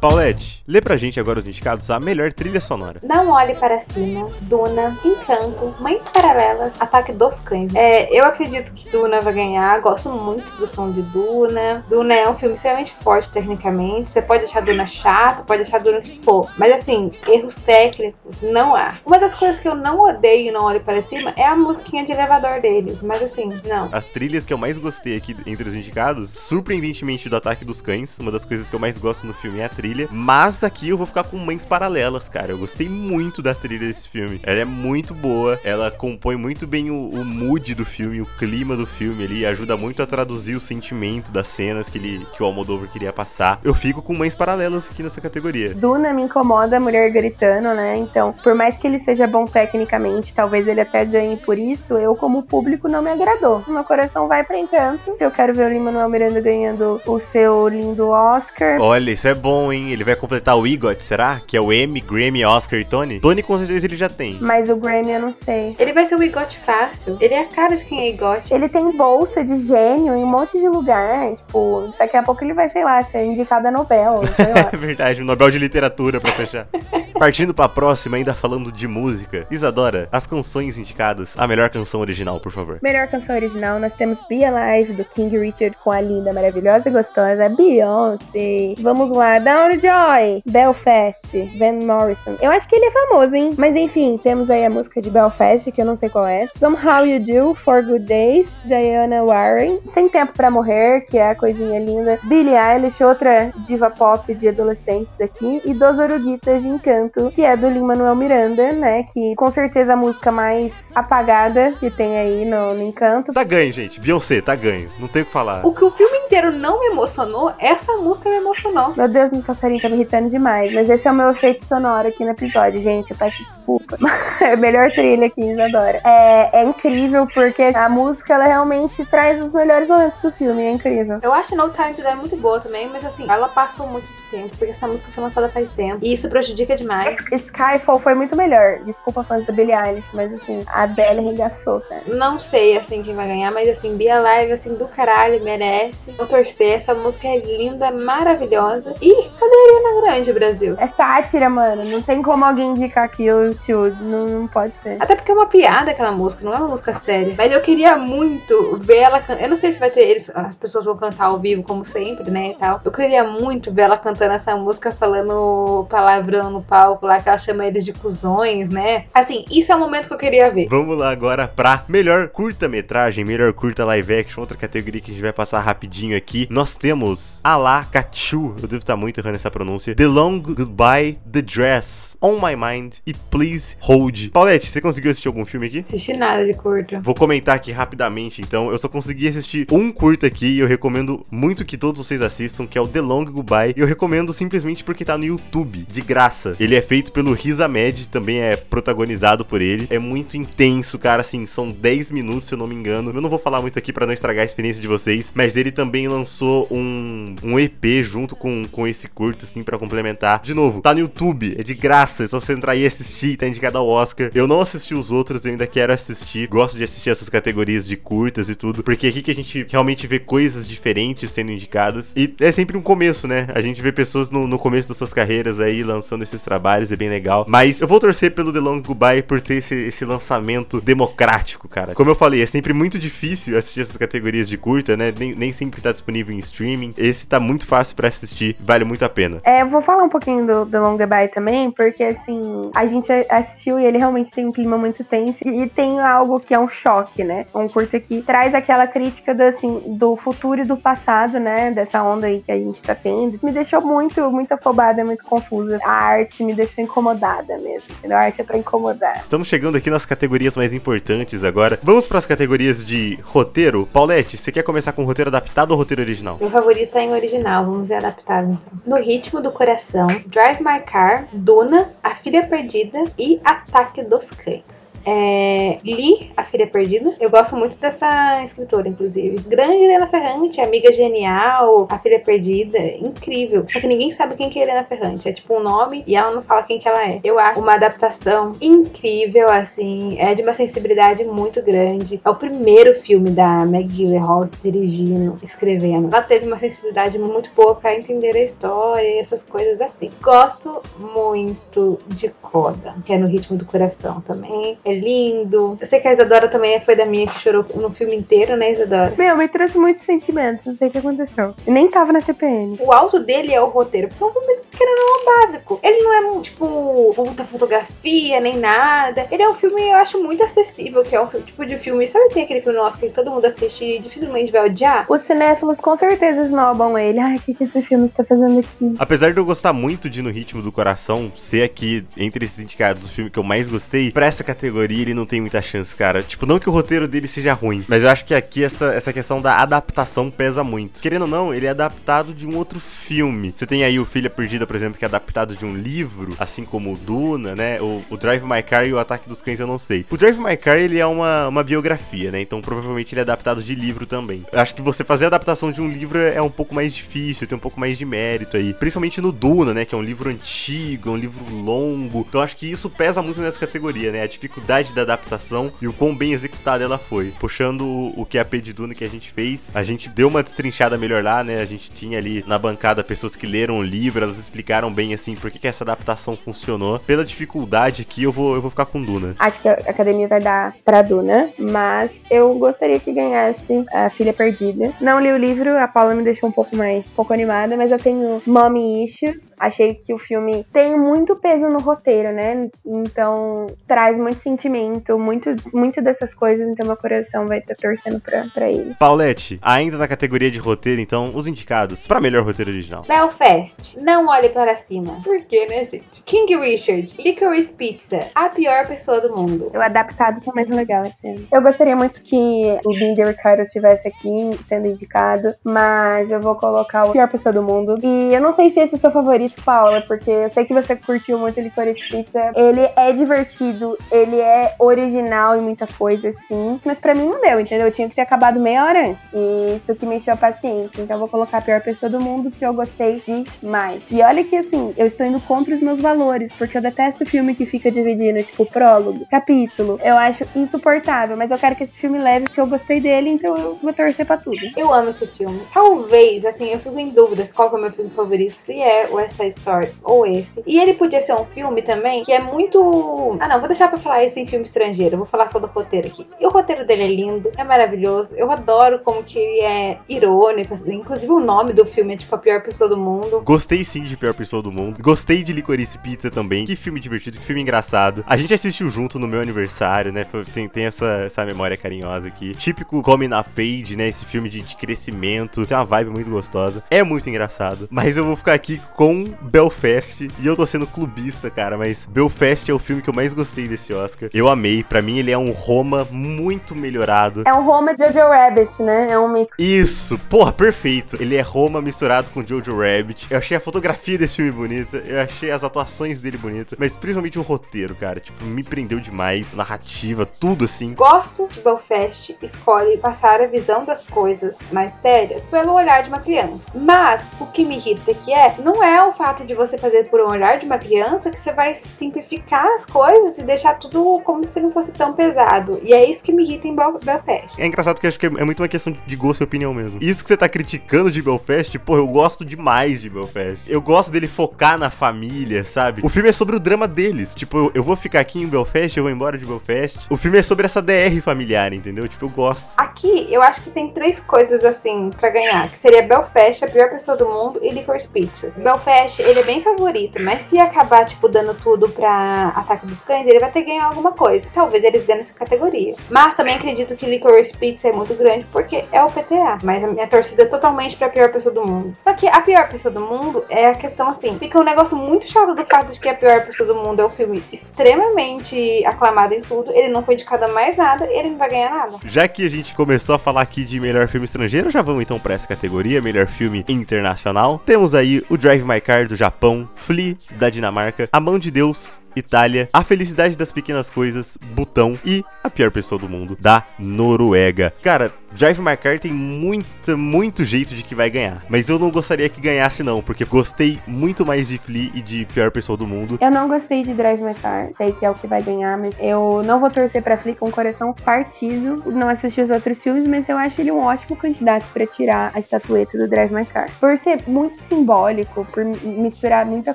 S2: Paulette, lê pra gente agora os indicados a melhor trilha sonora.
S4: Não Olhe Para Cima, Duna, Encanto, Mães Paralelas, Ataque dos Cães. É, eu acredito que Duna vai ganhar, gosto muito do som de Duna. Duna é um filme extremamente forte tecnicamente, você pode achar Duna chata, pode achar Duna o que for, mas assim, erros técnicos não há. Uma das coisas que eu não odeio Não Olhe Para Cima é a musiquinha de elevador deles, mas assim, não.
S2: As trilhas que eu mais gostei aqui entre os indicados, surpreendentemente do Ataque dos Cães, uma das coisas que eu mais gosto no filme é a trilha, mas aqui eu vou ficar com Mães Paralelas, cara. Eu gostei muito da trilha desse filme. Ela é muito boa, ela compõe muito bem o, o mood do filme, o clima do filme ali, ajuda muito a traduzir o sentimento das cenas que, ele, que o Almodóvar queria passar. Eu fico com Mães Paralelas aqui nessa categoria.
S3: Duna me incomoda a mulher gritando, né? Então, por mais que ele seja bom tecnicamente, talvez ele até ganhe por isso, eu, como público, não me agradou. Meu coração vai pra encanto. Eu quero ver o Lin-Manuel Miranda ganhando o seu lindo Oscar.
S2: Olha, isso é bom, hein? Ele vai completar o EGOT, será? Que é o Emmy, Grammy, Oscar e Tony? Tony com certeza ele já tem.
S3: Mas o Grammy eu não sei.
S4: Ele vai ser o Igote fácil. Ele é a cara de quem é Igote.
S3: Ele tem bolsa de gênio em um monte de lugar. Tipo, daqui a pouco ele vai, sei lá, ser indicado a Nobel, sei lá.
S2: É verdade, o Nobel de Literatura pra fechar. Partindo pra próxima, ainda falando de música. Isadora, as canções indicadas, a melhor canção original, por favor.
S3: Melhor canção original, nós temos Be Alive, do King Richard, com a linda, maravilhosa e gostosa Beyoncé. Vamos lá, Down Joy, Belfast, Van Morrison. Eu acho que ele é famoso, hein? Mas enfim, temos aí a música de Belfast, que eu não sei qual é. Somehow You Do, For Good Days, Diana Warren. Sem Tempo Pra Morrer, que é a coisinha linda. Billie Eilish, outra diva pop de adolescentes aqui. E Dos Oruguitas de Encanto, que é do Lin-Manuel Miranda, né? Que com certeza a música mais apagada que tem aí no, no Encanto.
S2: Tá ganho, gente. Beyoncé, tá ganho. Não tem o que falar.
S4: O que o filme inteiro não me emocionou, essa música me emocionou.
S3: Meu Deus, meu passarinho tá me irritando demais. Mas esse é o meu efeito sonoro aqui no episódio, gente. Eu peço desculpa. é melhor trilha aqui, Isadora. É, é incrível porque a música, ela realmente traz os melhores momentos do filme. É incrível.
S4: Eu acho No Time to Die muito boa também, mas assim, ela passou muito do tempo, porque essa música foi lançada faz tempo. E isso prejudica demais.
S3: Skyfall foi muito melhor. Desculpa, fãs da Billie Eilish, mas assim, a Adele arregaçou, cara.
S4: Não sei, assim, quem vai ganhar, mas assim, Be Alive, assim, do caralho, merece. Vou torcer, essa música é linda, maravilhosa. E cadê a Ariana Grande, Brasil?
S3: É sátira, mano. Não tem como alguém indicar aquilo, tio. Não, não pode ser.
S4: Até porque é uma piada aquela música, não é uma música séria. Mas eu queria muito ver ela cantando. Eu não sei se vai ter. Eles, as pessoas vão cantar ao vivo, como sempre, né? E tal. Eu queria muito ver ela cantando essa música, falando palavrão no palco lá, que ela chama eles de cuzões, né? Assim, isso é o momento que eu queria ver.
S2: Vamos lá agora pra melhor curta-metragem, melhor curta live action, outra categoria que a gente vai passar rapidinho aqui. Nós temos Alá Kachu, eu devo estar muito errando essa pronúncia. The Long Goodbye, The Dress, On My Mind e Please Hold. Paulette, você conseguiu assistir algum filme aqui?
S4: Assisti nada de curto.
S2: Vou comentar aqui rapidamente, então. Eu só consegui assistir um curto aqui e eu recomendo muito que todos vocês assistam, que é o The Long Goodbye. E eu recomendo simplesmente porque tá no YouTube, de graça. Ele é feito pelo Riz Ahmed, também é protagonizado por ele. É muito intenso, cara, assim, são 10 minutos, se eu não me engano. Eu não vou falar muito aqui para não estragar a experiência de vocês, mas ele também lançou um, um EP junto com, com esse curto, assim, para complementar. De novo, tá no YouTube, é de graça, é só você entrar e assistir, tá indicado ao Oscar. Eu não assisti os outros, eu ainda quero assistir. Gosto de assistir essas categorias de curtas e tudo, porque é aqui que a gente realmente vê coisas diferentes sendo indicadas. E é sempre um começo, né? A gente vê pessoas no, no começo das suas carreiras aí lançando esses trabalhos, é bem legal. Mas eu vou torcer pelo The Long Goodbye por ter esse, esse lançamento democrático, cara. Como eu falei, é sempre muito difícil assistir essas categorias de curta, né? Nem, nem sempre tá disponível em streaming. Esse tá muito fácil para assistir, vale muito a pena.
S3: É, eu vou falar um pouquinho do The Long Goodbye também, porque assim, a gente assistiu e ele realmente tem um clima muito tenso e tem algo que é um choque, né? Um curto que traz aquela crítica do, assim, do futuro e do passado, né? Dessa onda aí que a gente tá tendo. Me deixou muito, muito afobada, muito confusa. A arte me deixou incomodada mesmo? A arte é pra incomodar.
S2: Estamos chegando aqui nas categorias mais importantes agora. Vamos para as categorias de roteiro. Paulette, você quer começar com roteiro adaptado ou roteiro original?
S4: Meu favorito tá em original, vamos ver adaptado então. No Ritmo do Coração, Drive My Car, Duna, A Filha Perdida e Ataque dos Cães. É, li A Filha Perdida. Eu gosto muito dessa escritora, inclusive. Grande Helena Ferrante, amiga genial, A Filha Perdida, incrível. Só que ninguém sabe quem que é Helena Ferrante. É tipo um nome e ela não fala quem que ela é. Eu acho uma adaptação incrível, assim. É de uma sensibilidade muito grande. É o primeiro filme da Meg Gyllenhaal dirigindo, escrevendo. Ela teve uma sensibilidade muito boa pra entender a história e essas coisas assim. Gosto muito de Coda, que é no Ritmo do Coração também. É lindo. Eu sei que a Isadora também foi da minha que chorou no filme inteiro, né, Isadora?
S3: Meu, me trouxe muitos sentimentos, não sei o que aconteceu. Eu nem tava na TPM.
S4: O alto dele é o roteiro, porque é um filme querendo ou não básico. Ele não é, tipo, muita fotografia, nem nada. Ele é um filme, eu acho, muito acessível, que é um tipo de filme. Sabe tem aquele filme nosso que todo mundo assiste e dificilmente vai odiar?
S3: Os cinéfilos com certeza esnobam ele. Ai, o que, que esse filme está fazendo aqui?
S2: Apesar de eu gostar muito de No Ritmo do Coração, ser aqui, entre esses indicados, o filme que eu mais gostei, pra essa categoria ele não tem muita chance, cara. Tipo, não que o roteiro dele seja ruim, mas eu acho que aqui essa, essa questão da adaptação pesa muito. Querendo ou não, ele é adaptado de um outro filme. Você tem aí o Filha Perdida, por exemplo, que é adaptado de um livro, assim como o Duna, né? O, o Drive My Car e o Ataque dos Cães eu não sei. O Drive My Car, ele é uma, uma biografia, né? Então provavelmente ele é adaptado de livro também. Eu acho que você fazer a adaptação de um livro é um pouco mais difícil, tem um pouco mais de mérito aí. Principalmente no Duna, né? Que é um livro antigo, é um livro longo. Então acho que isso pesa muito nessa categoria, né? A dificuldade da adaptação e o quão bem executada ela foi. Puxando o, o QAP de Duna que a gente fez, a gente deu uma destrinchada melhor lá, né? A gente tinha ali na bancada pessoas que leram o livro, elas explicaram bem assim por que, que essa adaptação funcionou. Pela dificuldade aqui, eu vou, eu vou ficar com Duna.
S3: Acho que a academia vai dar pra Duna, mas eu gostaria que ganhasse a Filha Perdida. Não li o livro, a Paula me deixou um pouco mais um pouco animada, mas eu tenho Mommy Issues. Achei que o filme tem muito peso no roteiro, né? Então traz muito sentimento, muito, muito dessas coisas, então meu coração vai estar torcendo pra, pra ele.
S2: Paulette, ainda na categoria de roteiro, então, os indicados pra melhor roteiro original.
S4: Belfast, Não Olhe Para Cima. Por quê, né, gente? King Richard, Licorice Pizza, A Pior Pessoa do Mundo.
S3: O adaptado tá mais legal esse ano. Eu gostaria muito que o Binder Ricardo estivesse aqui sendo indicado, mas eu vou colocar o pior pessoa do mundo. E eu não sei se esse é seu favorito, Paula, porque eu sei que você curtiu muito Licorice Pizza. Ele é divertido, ele é original em muita coisa, sim, mas pra mim não deu, entendeu? Eu tinha que ter acabado meia hora antes. E isso que me encheu a paciência. Então eu vou colocar a pior pessoa do mundo, que eu gostei demais. E olha que assim, eu estou indo contra os meus valores, porque eu detesto filme que fica dividindo, tipo, prólogo, capítulo. Eu acho insuportável, mas eu quero que esse filme leve, porque eu gostei dele, então eu vou torcer pra tudo.
S4: Eu amo esse filme. Talvez, assim, eu fico em dúvida qual que é o meu filme favorito, se é o Side Story ou esse. E ele podia ser um filme também que é muito. Ah, não, vou deixar pra falar esse em filme estrangeiro. Eu vou falar só do roteiro aqui. E o roteiro dele é lindo, é maravilhoso. Eu adoro como que ele é irônico. assim. Inclusive o nome do filme é tipo a pior pessoa do mundo.
S2: Gostei sim de Pior Pessoa do Mundo. Gostei de Licorice Pizza também. Que filme divertido, que filme engraçado. A gente assistiu junto no meu aniversário, né? Tem, tem essa, essa memória carinhosa aqui. Típico Come na Fade, né? Esse filme de, de crescimento. Tem uma vibe muito gostosa. É muito engraçado. Mas eu vou ficar aqui com Belfast. E eu tô sendo clubista, cara. Mas Belfast é o filme que eu mais gostei desse Oscar. Eu amei. Pra mim, ele é um Roma muito melhorado.
S3: É um Roma Jojo Rabbit, né? É um mix.
S2: Isso, porra, perfeito. Ele é Roma misturado com Jojo Rabbit. Eu achei a fotografia desse filme bonita, eu achei as atuações dele bonitas, mas principalmente o roteiro, cara. Tipo, me prendeu demais, narrativa, tudo assim.
S4: Gosto que Belfast escolhe passar a visão das coisas mais sérias pelo olhar de uma criança. Mas o que me irrita que é, não é o fato de você fazer por um olhar de uma criança que você vai simplificar as coisas e deixar tudo como se não fosse tão pesado. E é isso que me irrita em Bel Belfast.
S2: É engraçado que acho que é muito uma questão de gosto e opinião mesmo. Isso que você tá criticando de Belfast, pô, eu gosto demais de Belfast. Eu gosto dele focar na família, sabe? O filme é sobre o drama deles. Tipo, eu, eu vou ficar aqui em Belfast, eu vou embora de Belfast. O filme é sobre essa DR familiar, entendeu? Tipo, eu gosto.
S4: Aqui, eu acho que tem três coisas assim pra ganhar, que seria Belfast, a pior pessoa do mundo, e Licorice Pizza. Belfast, ele é bem favorito, mas se acabar, tipo, dando tudo pra Ataque dos Cães, ele vai ter ganhar alguma coisa. Talvez eles ganhem essa categoria. Mas também acredito que Licorice Pizza é muito grande, porque é o PTA. Mas a minha torcida é totalmente pra pior pessoa do mundo. Só que a pior pessoa do mundo é a questão assim, fica um negócio muito chato do fato de que a pior pessoa do mundo é um filme extremamente aclamado em tudo, ele não foi indicado a mais nada, ele não vai ganhar nada.
S2: Já que a gente começou a falar aqui de melhor filme estrangeiro, já vamos então pra essa categoria, melhor filme internacional. Temos aí o Drive My Car do Japão, Flea da Dinamarca, A Mão de Deus Itália, A Felicidade das Pequenas Coisas, Butão e A Pior Pessoa do Mundo, da Noruega. Cara, Drive My Car tem muita, muito jeito de que vai ganhar. Mas eu não gostaria que ganhasse, não, porque gostei muito mais de Flea e de Pior Pessoa do Mundo.
S3: Eu não gostei de Drive My Car, sei que é o que vai ganhar, mas eu não vou torcer pra Flea com o coração partido. Não assisti os outros filmes, mas eu acho ele um ótimo candidato pra tirar a estatueta do Drive My Car. Por ser muito simbólico, por misturar muita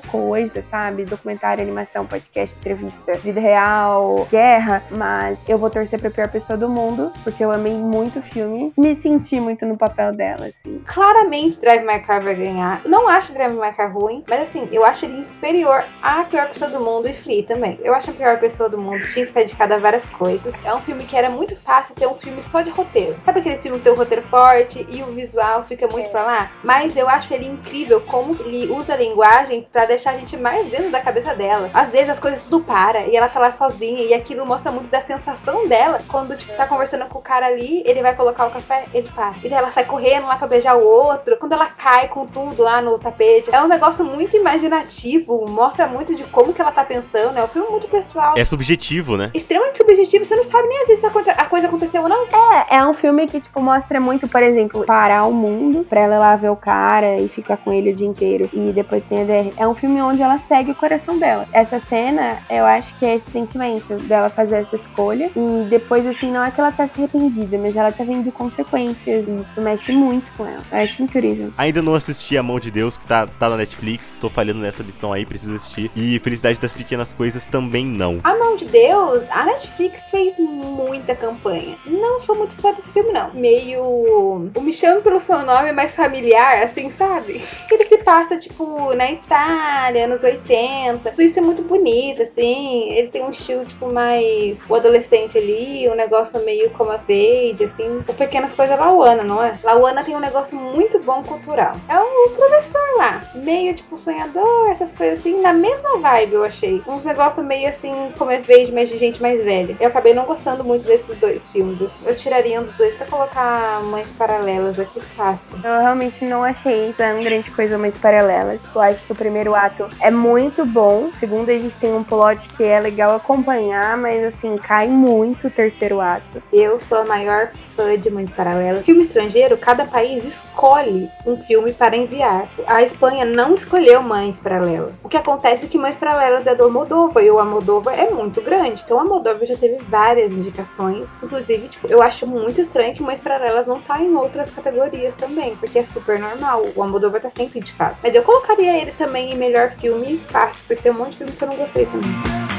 S3: coisa, sabe? Documentário, animação, podcast, entrevista, vida real, guerra, mas eu vou torcer pra Pior Pessoa do Mundo, porque eu amei muito o filme. Me senti muito no papel dela, assim.
S4: Claramente Drive My Car vai ganhar. Não acho Drive My Car ruim, mas assim, eu acho ele inferior à pior pessoa do mundo e Flea também. Eu acho a pior pessoa do mundo tinha que estar dedicada a várias coisas. É um filme que era muito fácil ser um filme só de roteiro. Sabe aquele filme que tem um roteiro forte e o visual fica muito pra lá? Mas eu acho ele incrível como ele usa a linguagem pra deixar a gente mais dentro da cabeça dela. Às vezes as coisas tudo para e ela fala sozinha e aquilo mostra muito da sensação dela quando tipo tá conversando com o cara ali, ele vai colocar o café, ele para. E daí ela sai correndo lá pra beijar o outro. Quando ela cai com tudo lá no tapete. É um negócio muito imaginativo. Mostra muito de como que ela tá pensando. É um filme muito pessoal.
S2: É subjetivo, né?
S4: Extremamente subjetivo. Você não sabe nem vezes se a coisa- a coisa aconteceu ou não.
S3: É, é um filme que, tipo, mostra muito, por exemplo, parar o mundo pra ela ir lá ver o cara e ficar com ele o dia inteiro. E depois tem a DR. É um filme onde ela segue o coração dela. Essa cena, eu acho que é esse sentimento dela fazer essa escolha. E depois, assim, não é que ela tá se arrependida, mas ela tá vendo consequências. E isso mexe muito com ela. Eu acho incrível.
S2: Ainda não assisti A Mão de Deus, que tá, tá na Netflix. Tô falhando nessa missão aí, preciso assistir. E Felicidade das Pequenas Coisas também não.
S4: A Mão de Deus, a Netflix fez muita campanha. Não sou muito fã desse filme, não. Meio. O Me Chame Pelo Seu Nome é mais familiar, assim, sabe? Ele se passa, tipo, na Itália, nos 80. Tudo isso é muito bonito, assim. Ele tem um estilo, tipo, mais. O adolescente ali, um negócio meio como a Fade, assim. O Pequenas Coisas Lauana, não é? Lauana tem um negócio muito bom cultural. É o professor lá. Meio, tipo, sonhador, essas coisas assim. Na mesma vibe, eu achei. Uns negócios meio assim, como é Fade, mas de gente mais velha. Eu acabei não gostando muito desses dois filmes. assim. Eu tiraria um dos dois pra colocar mães paralelas aqui fácil.
S3: Eu realmente não achei tão grande coisa mais paralela. Tipo, eu acho que o primeiro ato é muito bom. O segundo, a gente tem um plot que é legal acompanhar, mas assim, cai muito o terceiro ato.
S4: Eu sou a maior fã de Mães Paralelas. Filme estrangeiro, cada país escolhe um filme para enviar. A Espanha não escolheu Mães Paralelas. O que acontece é que Mães Paralelas é do Almodóvar e o Almodóvar é muito grande. Então o Almodóvar já teve várias indicações. Inclusive, tipo, eu acho muito estranho que Mães Paralelas não tá em outras categorias também, porque é super normal. O Almodóvar tá sempre indicado. Mas eu colocaria ele também em melhor filme fácil, porque tem um monte de filme que eu não gostei também.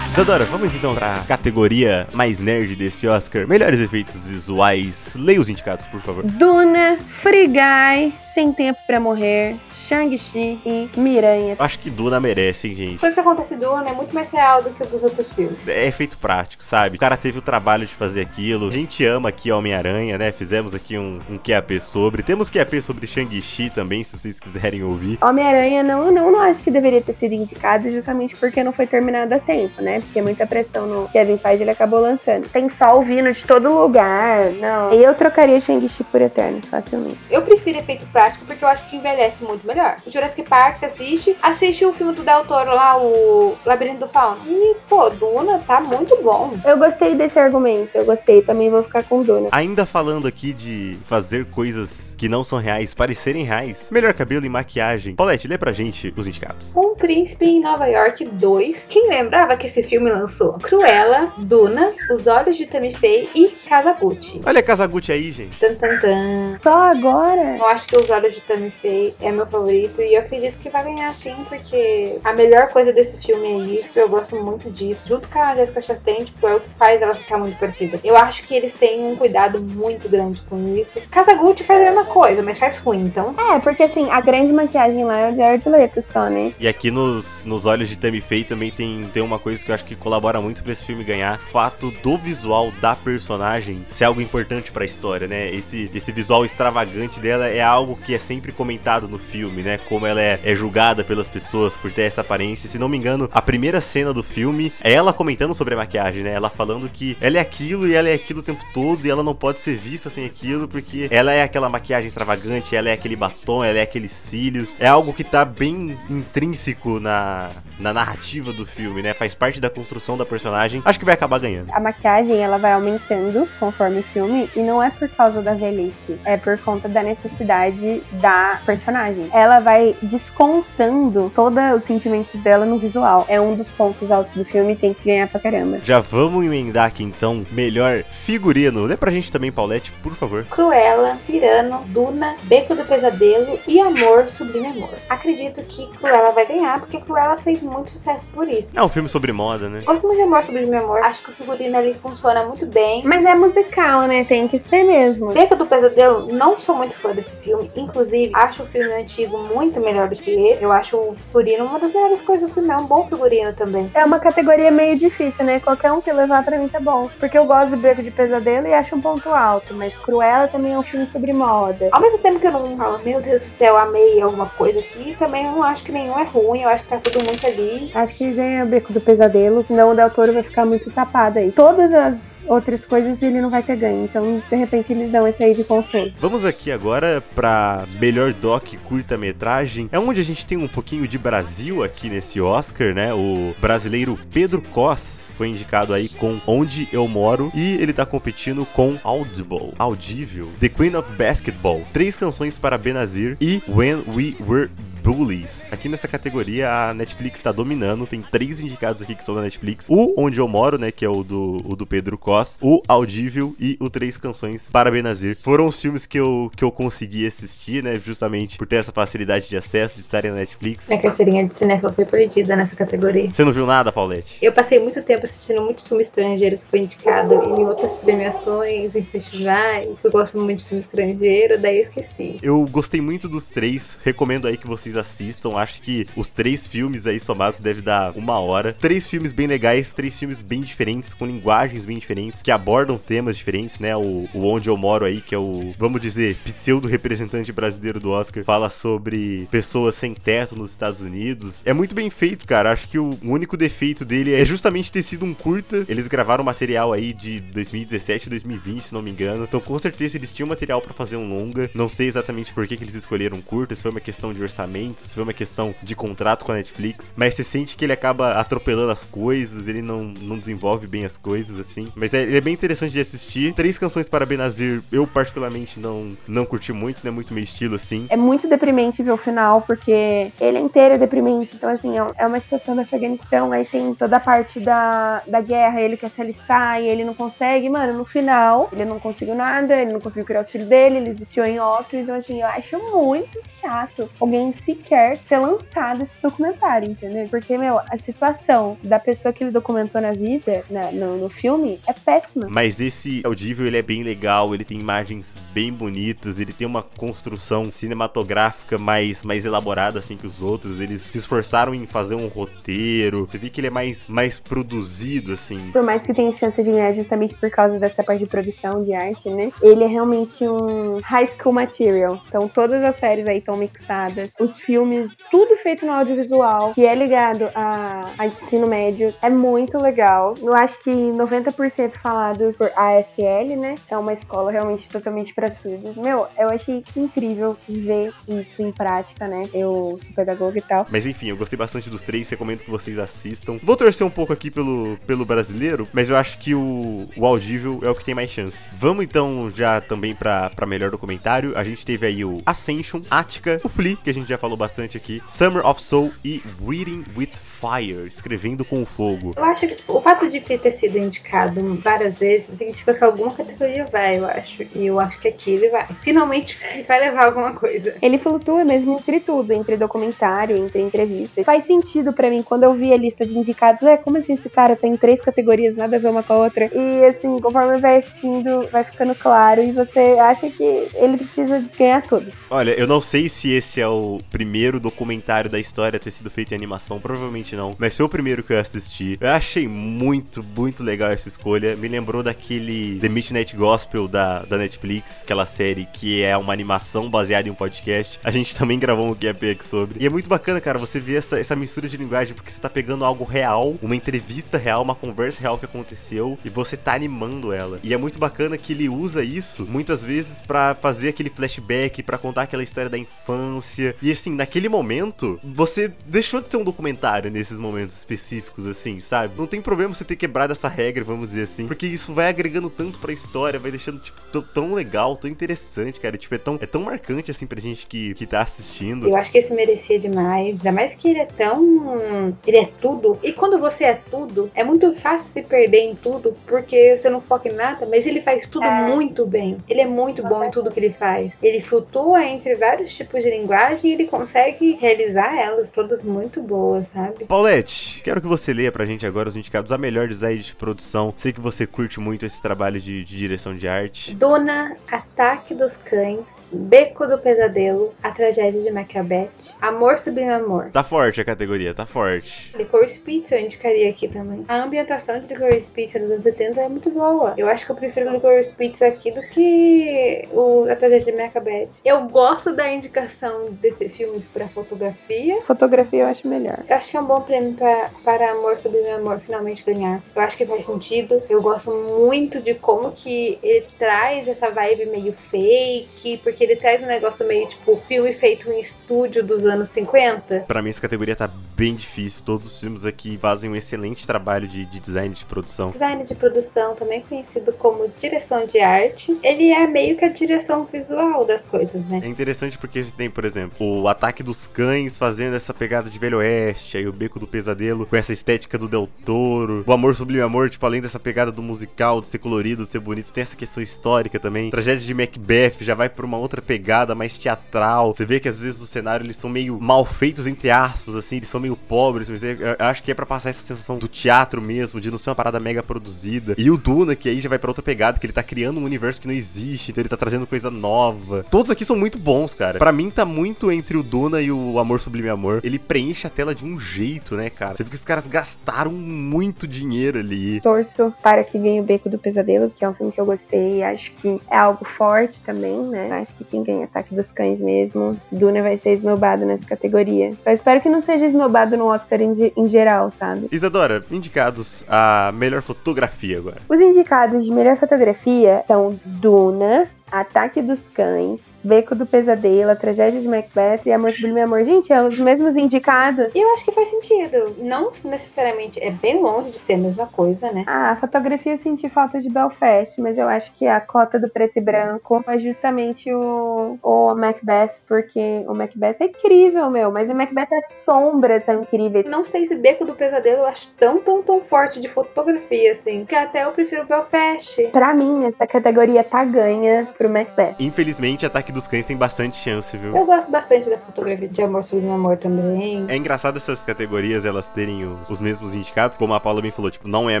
S2: Isadora, vamos então pra categoria mais nerd desse Oscar. Melhores efeitos visuais. Leia os indicados, por favor.
S3: Duna, Free Guy, Sem Tempo Pra Morrer, Shang-Chi e Miranha.
S2: Acho que Duna merece, hein, gente.
S4: Coisa que acontece em Duna é muito mais real do que dos outros filmes.
S2: É efeito prático, sabe? O cara teve o trabalho de fazer aquilo. A gente ama aqui Homem-Aranha, né? Fizemos aqui um, um QAP sobre. Temos QAP sobre Shang-Chi também, se vocês quiserem ouvir.
S3: Homem-Aranha não, não, não acho que deveria ter sido indicado justamente porque não foi terminado a tempo, né? Porque muita pressão no Kevin Feige ele acabou lançando. Tem sol vindo de todo lugar, não. Eu trocaria Shang-Chi por Eternos facilmente.
S4: Eu prefiro efeito prático porque eu acho que envelhece muito melhor. O Jurassic Park, você assiste, assiste o filme do Del Toro lá, o Labirinto do Fauno. E, pô, Duna tá muito bom.
S3: Eu gostei desse argumento, eu gostei. Também vou ficar com Duna.
S2: Ainda falando aqui de fazer coisas que não são reais parecerem reais, melhor cabelo e maquiagem. Paulette, lê pra gente os indicados.
S4: Um Príncipe em Nova York 2. Quem lembrava que esse filme lançou? Cruella, Duna, Os Olhos de Tammy Faye e Kazaguchi.
S2: Olha a Kazaguchi aí, gente.
S4: Tan, tan, tan.
S3: Só agora?
S4: Eu acho que Os Olhos de Tammy Faye é meu favorito e eu acredito que vai ganhar sim, porque a melhor coisa desse filme é isso. Eu gosto muito disso. Junto com a Jessica Chastain, tipo, é o que faz ela ficar muito parecida. Eu acho que eles têm um cuidado muito grande com isso. Kazaguchi faz a mesma coisa, mas faz ruim, então.
S3: É, porque assim, a grande maquiagem lá é o Jared Leto só, né?
S2: E aqui nos, nos olhos de Tammy Faye também tem, tem uma coisa que eu acho que colabora muito pra esse filme ganhar. Fato do visual da personagem ser algo importante pra história, né? Esse, esse visual extravagante dela é algo que é sempre comentado no filme, né? Como ela é, é julgada pelas pessoas por ter essa aparência. Se não me engano, a primeira cena do filme é ela comentando sobre a maquiagem, né? Ela falando que ela é aquilo e ela é aquilo o tempo todo e ela não pode ser vista sem aquilo porque ela é aquela maquiagem extravagante, ela é aquele batom, ela é aqueles cílios. É algo que tá bem intrínseco na, na narrativa do filme, né? Faz parte da construção da personagem. Acho que vai acabar ganhando.
S3: A maquiagem ela vai aumentando conforme o filme e não é por causa da velhice, é por conta da necessidade da personagem. Ela vai descontando todos os sentimentos dela no visual. É um dos pontos altos do filme, tem que ganhar pra caramba.
S2: Já vamos emendar aqui então, melhor figurino. Lê pra gente também, Paulette, por favor.
S4: Cruella, Tirano, Duna, Beco do Pesadelo e Amor, Sublime Amor. Acredito que Cruella vai ganhar, porque Cruella fez muito sucesso por isso.
S2: É um filme sobre moda, né?
S4: Gosto muito de Amor, Sublime Amor. Acho que o figurino ali funciona muito bem.
S3: Mas é musical, né? Tem que ser mesmo.
S4: Beco do Pesadelo, não sou muito fã desse filme. Inclusive, acho o filme antigo muito melhor do que esse. Eu acho o figurino uma das melhores coisas do filme. É um bom figurino também.
S3: É uma categoria meio difícil, né? Qualquer um que levar pra mim tá bom. Porque eu gosto do Beco de Pesadelo e acho um ponto alto. Mas Cruella também é um filme sobre moda.
S4: Ao mesmo tempo que eu não falo, meu Deus do céu, amei alguma coisa aqui, também eu não acho que nenhum é ruim. Eu acho que tá tudo muito ali.
S3: Acho que ganha o Beco do Pesadelo, senão o Del Toro vai ficar muito tapado aí. Todas as outras coisas ele não vai ter ganho. Então, de repente, eles dão esse aí de conforto.
S2: Vamos aqui agora pra melhor doc curta-metragem. É onde a gente tem um pouquinho de Brasil aqui nesse Oscar, né? O brasileiro Pedro Cos foi indicado aí com Onde Eu Moro e ele tá competindo com Audible, Audível, The Queen of Basketball, três canções para Benazir e When We Were Bullies. Aqui nessa categoria a Netflix tá dominando, tem três indicados aqui que são da Netflix. O Onde Eu Moro, né, que é o do, o do Pedro Cos, o Audível e o Três Canções para Benazir. Foram os filmes que eu, que eu consegui assistir, né, justamente por ter essa facilidade de acesso, de estarem na Netflix.
S4: Minha carteirinha de cinéfilo foi perdida nessa categoria.
S2: Você não viu nada, Paulette?
S4: Eu passei muito tempo assistindo muito filme estrangeiro que foi indicado em outras premiações, em festivais. Eu gosto muito de filme estrangeiro, daí eu esqueci.
S2: Eu gostei muito dos três, recomendo aí que vocês assistam. Acho que os três filmes aí somados deve dar uma hora. Três filmes bem legais, três filmes bem diferentes, com linguagens bem diferentes, que abordam temas diferentes, né? O, o Onde Eu Moro aí, que é o, vamos dizer, pseudo representante brasileiro do Oscar, fala sobre pessoas sem teto nos Estados Unidos. É muito bem feito, cara. Acho que o único defeito dele é justamente ter sido um curta. Eles gravaram material aí de 2017 2020, se não me engano. Então, com certeza, eles tinham material pra fazer um longa. Não sei exatamente por que, que eles escolheram curta, se foi uma questão de orçamento, se foi uma questão de contrato com a Netflix. Mas você sente que ele acaba atropelando as coisas, ele não, não desenvolve bem as coisas, assim. Mas é, ele é bem interessante de assistir. Três canções para Benazir, eu particularmente não, não curti muito, né? Muito meu estilo, assim.
S3: É muito deprimente ver o final, porque ele inteiro é deprimente. Então, assim, é- é uma situação do Afeganistão, aí tem toda a parte da, da guerra, ele quer se alistar e ele não consegue. Mano, no final, ele não conseguiu nada, ele não conseguiu criar os filhos dele, ele viciou em ópio. Então, assim, eu acho muito chato alguém se sequer ter lançado esse documentário, entendeu? Porque, meu, a situação da pessoa que ele documentou na vida, na- no, no filme, é péssima.
S2: Mas esse audível ele é bem legal, ele tem imagens bem bonitas, ele tem uma construção cinematográfica mais, mais elaborada assim que os outros. Eles se esforçaram em fazer um roteiro. Você vê que ele é mais, mais produzido, assim.
S3: Por mais que tenha chance de ganhar justamente por causa dessa parte de produção de arte, né? Ele é realmente um high school material. Então todas as séries aí estão mixadas. Os filmes, tudo feito no audiovisual, que é ligado a, a ensino médio, é muito legal. Eu acho que 90% falado por ASL, né? É uma escola realmente totalmente para surdos. Meu, eu achei incrível ver isso em prática, né? Eu sou pedagoga e tal.
S2: Mas enfim, eu gostei bastante dos três, recomendo que vocês assistam. Vou torcer um pouco aqui pelo, pelo brasileiro, mas eu acho que o, o audível é o que tem mais chance. Vamos então já também pra melhor documentário. A gente teve aí o Ascension, Attica, o Flea, que a gente já falou bastante aqui, Summer of Soul e Reading with Fire, Escrevendo com Fogo.
S4: Eu acho que tipo, o fato de ter sido indicado várias vezes significa que alguma categoria vai, eu acho. E eu acho que aqui ele vai. Finalmente ele vai levar alguma coisa.
S3: Ele flutua mesmo entre tudo, entre documentário, entre entrevista. Faz sentido pra mim quando eu vi a lista de indicados. Ué, como assim esse cara tem três categorias, nada a ver uma com a outra? E assim, conforme vai assistindo, vai ficando claro e você acha que ele precisa ganhar todos.
S2: Olha, eu não sei se esse é o primeiro documentário da história ter sido feito em animação, provavelmente não, mas foi o primeiro que eu assisti. Eu achei muito, muito legal essa escolha. Me lembrou daquele The Midnight Gospel da, da Netflix, aquela série que é uma animação baseada em um podcast. A gente também gravou um aqui sobre. E é muito bacana, cara, você ver essa, essa mistura de linguagem, porque você tá pegando algo real, uma entrevista real, uma conversa real que aconteceu, e você tá animando ela. E é muito bacana que ele usa isso muitas vezes pra fazer aquele flashback, pra contar aquela história da infância. E assim, naquele momento, você deixou de ser um documentário nesses momentos específicos, assim, sabe? Não tem problema você ter quebrado essa regra, vamos dizer assim, porque isso vai agregando tanto pra história, vai deixando, tipo, tão- tão legal, tão interessante, cara. Tipo, é tão, é tão marcante, assim, pra gente que, que tá assistindo.
S4: Eu acho que esse merecia demais. Ainda mais que ele é tão. Ele é tudo. E quando você é tudo, é muito fácil se perder em tudo, porque você não foca em nada, mas ele faz tudo
S3: É.
S4: muito bem. Ele é muito bom em tudo que ele faz. Ele flutua entre vários tipos de linguagem e ele consegue realizar elas todas muito boas, sabe?
S2: Paulette, quero que você leia pra gente agora os indicados a melhor design de produção. Sei que você curte muito esse trabalho de, de direção de arte.
S4: Duna, Ataque dos Cães, Beco do Pesadelo, A Tragédia de Macbeth, Amor Sublime Amor.
S2: Tá forte a categoria, tá forte.
S4: Licorice Pizza eu indicaria aqui também. A ambientação de Licorice Pizza dos anos 70 é muito boa. Eu acho que eu prefiro Licorice Pizza aqui do que o A Tragédia de Macbeth. Eu gosto da indicação desse filme pra fotografia.
S3: Fotografia eu acho melhor.
S4: Eu acho que é um bom prêmio pra, para Amor Sublime Amor finalmente ganhar. Eu acho que faz sentido. Eu gosto muito de como que ele traz essa vibe meio fake, porque ele traz um negócio meio tipo filme feito em estúdio dos anos 50.
S2: Pra mim essa categoria tá bem difícil. Todos os filmes aqui fazem um excelente trabalho de, de design de produção.
S4: Design de produção, também conhecido como direção de arte, ele é meio que a direção visual das coisas, né?
S2: É interessante porque você tem, por exemplo, o Ataque dos Cães fazendo essa pegada de Velho Oeste, aí o Beco do Pesadelo com essa estética do Del Toro, o Amor Sublime Amor, tipo, além dessa pegada do musical, de ser colorido, de ser bonito, tem essa questão histórica também. Tragédia de Macbeth já vai pra uma outra pegada mais teatral. Você vê que às vezes os cenários eles são meio mal feitos, entre aspas, assim, eles são meio pobres, mas é- eu acho que é pra passar essa sensação do teatro mesmo, de não ser uma parada mega produzida. E o Duna, que aí já vai pra outra pegada, que ele tá criando um universo que não existe, então ele tá trazendo coisa nova. Todos aqui são muito bons, cara. Pra mim tá muito entre o Duna e o Amor Sublime Amor. Ele preenche a tela de um jeito, né, cara? Você vê que os caras gastaram muito dinheiro ali.
S3: Torço para que ganhe o Beco do Pesadelo, que é um filme que eu gostei. Acho que é algo forte também, né? Acho que quem ganha Ataque dos Cães mesmo. Duna vai ser esnobado nessa categoria. Só espero que não seja esnobado no Oscar em, em geral, sabe?
S2: Isadora, indicados a melhor fotografia agora.
S3: Os indicados de melhor fotografia são Duna, Ataque dos Cães, Beco do Pesadelo, A Tragédia de Macbeth e Amor Sublime Amor. Gente, é os mesmos indicados.
S4: E eu acho que faz sentido. Não necessariamente é bem longe de ser a mesma coisa, né?
S3: Ah, a fotografia eu senti falta de Belfast, mas eu acho que a cota do preto e branco foi justamente o, o Macbeth, porque o Macbeth é incrível, meu, mas o Macbeth as sombras são incríveis.
S4: Não sei se Beco do Pesadelo eu acho tão, tão, tão forte de fotografia, assim. Que até eu prefiro Belfast.
S3: Pra mim, essa categoria tá ganha pro Macbeth.
S2: Infelizmente, Ataque dos Cães tem bastante chance, viu?
S4: Eu gosto bastante da fotografia de Amor Sublime Amor também.
S2: É engraçado essas categorias elas terem os, os mesmos indicados, como a Paula bem falou, tipo, não é a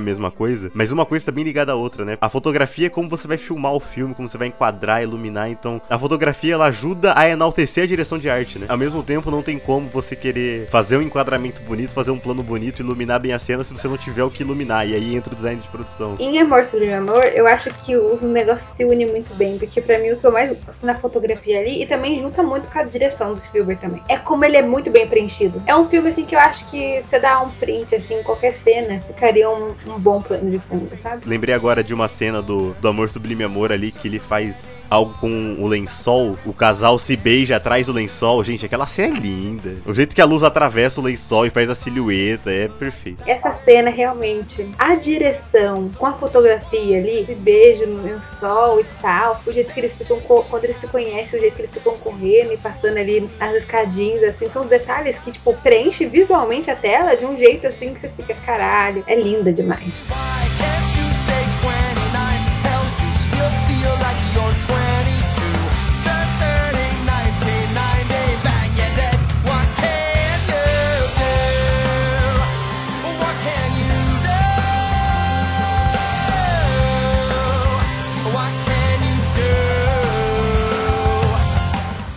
S2: mesma coisa, mas uma coisa tá bem ligada à outra, né? A fotografia é como você vai filmar o filme, como você vai enquadrar, iluminar, então a fotografia ela ajuda a enaltecer a direção de arte, né? Ao mesmo tempo, não tem como você querer fazer um enquadramento bonito, fazer um plano bonito, iluminar bem a cena se você não tiver o que iluminar, e aí entra o design de produção.
S4: Em Amor Sublime Amor, eu acho que o o negócio se une muito bem, porque pra mim o que eu mais gosto na fotografia ali, e também junta muito com a direção do Spielberg também, é como ele é muito bem preenchido. É um filme, assim, que eu acho que você dá um print, assim, em qualquer cena, ficaria um, um bom plano de fundo, sabe?
S2: Lembrei agora de uma cena do, do Amor Sublime Amor ali, que ele faz algo com o lençol, o casal se beija atrás do lençol. Gente, aquela cena é linda. O jeito que a luz atravessa o lençol e faz a silhueta é perfeito.
S4: Essa cena realmente, a direção com a fotografia ali, esse beijo no lençol e tal, o jeito que eles ficam quando eles se conhecem, o jeito que eles ficam correndo e passando ali as escadinhas, assim, são detalhes que, tipo, preenche visualmente a tela de um jeito assim que você fica, caralho, é linda demais.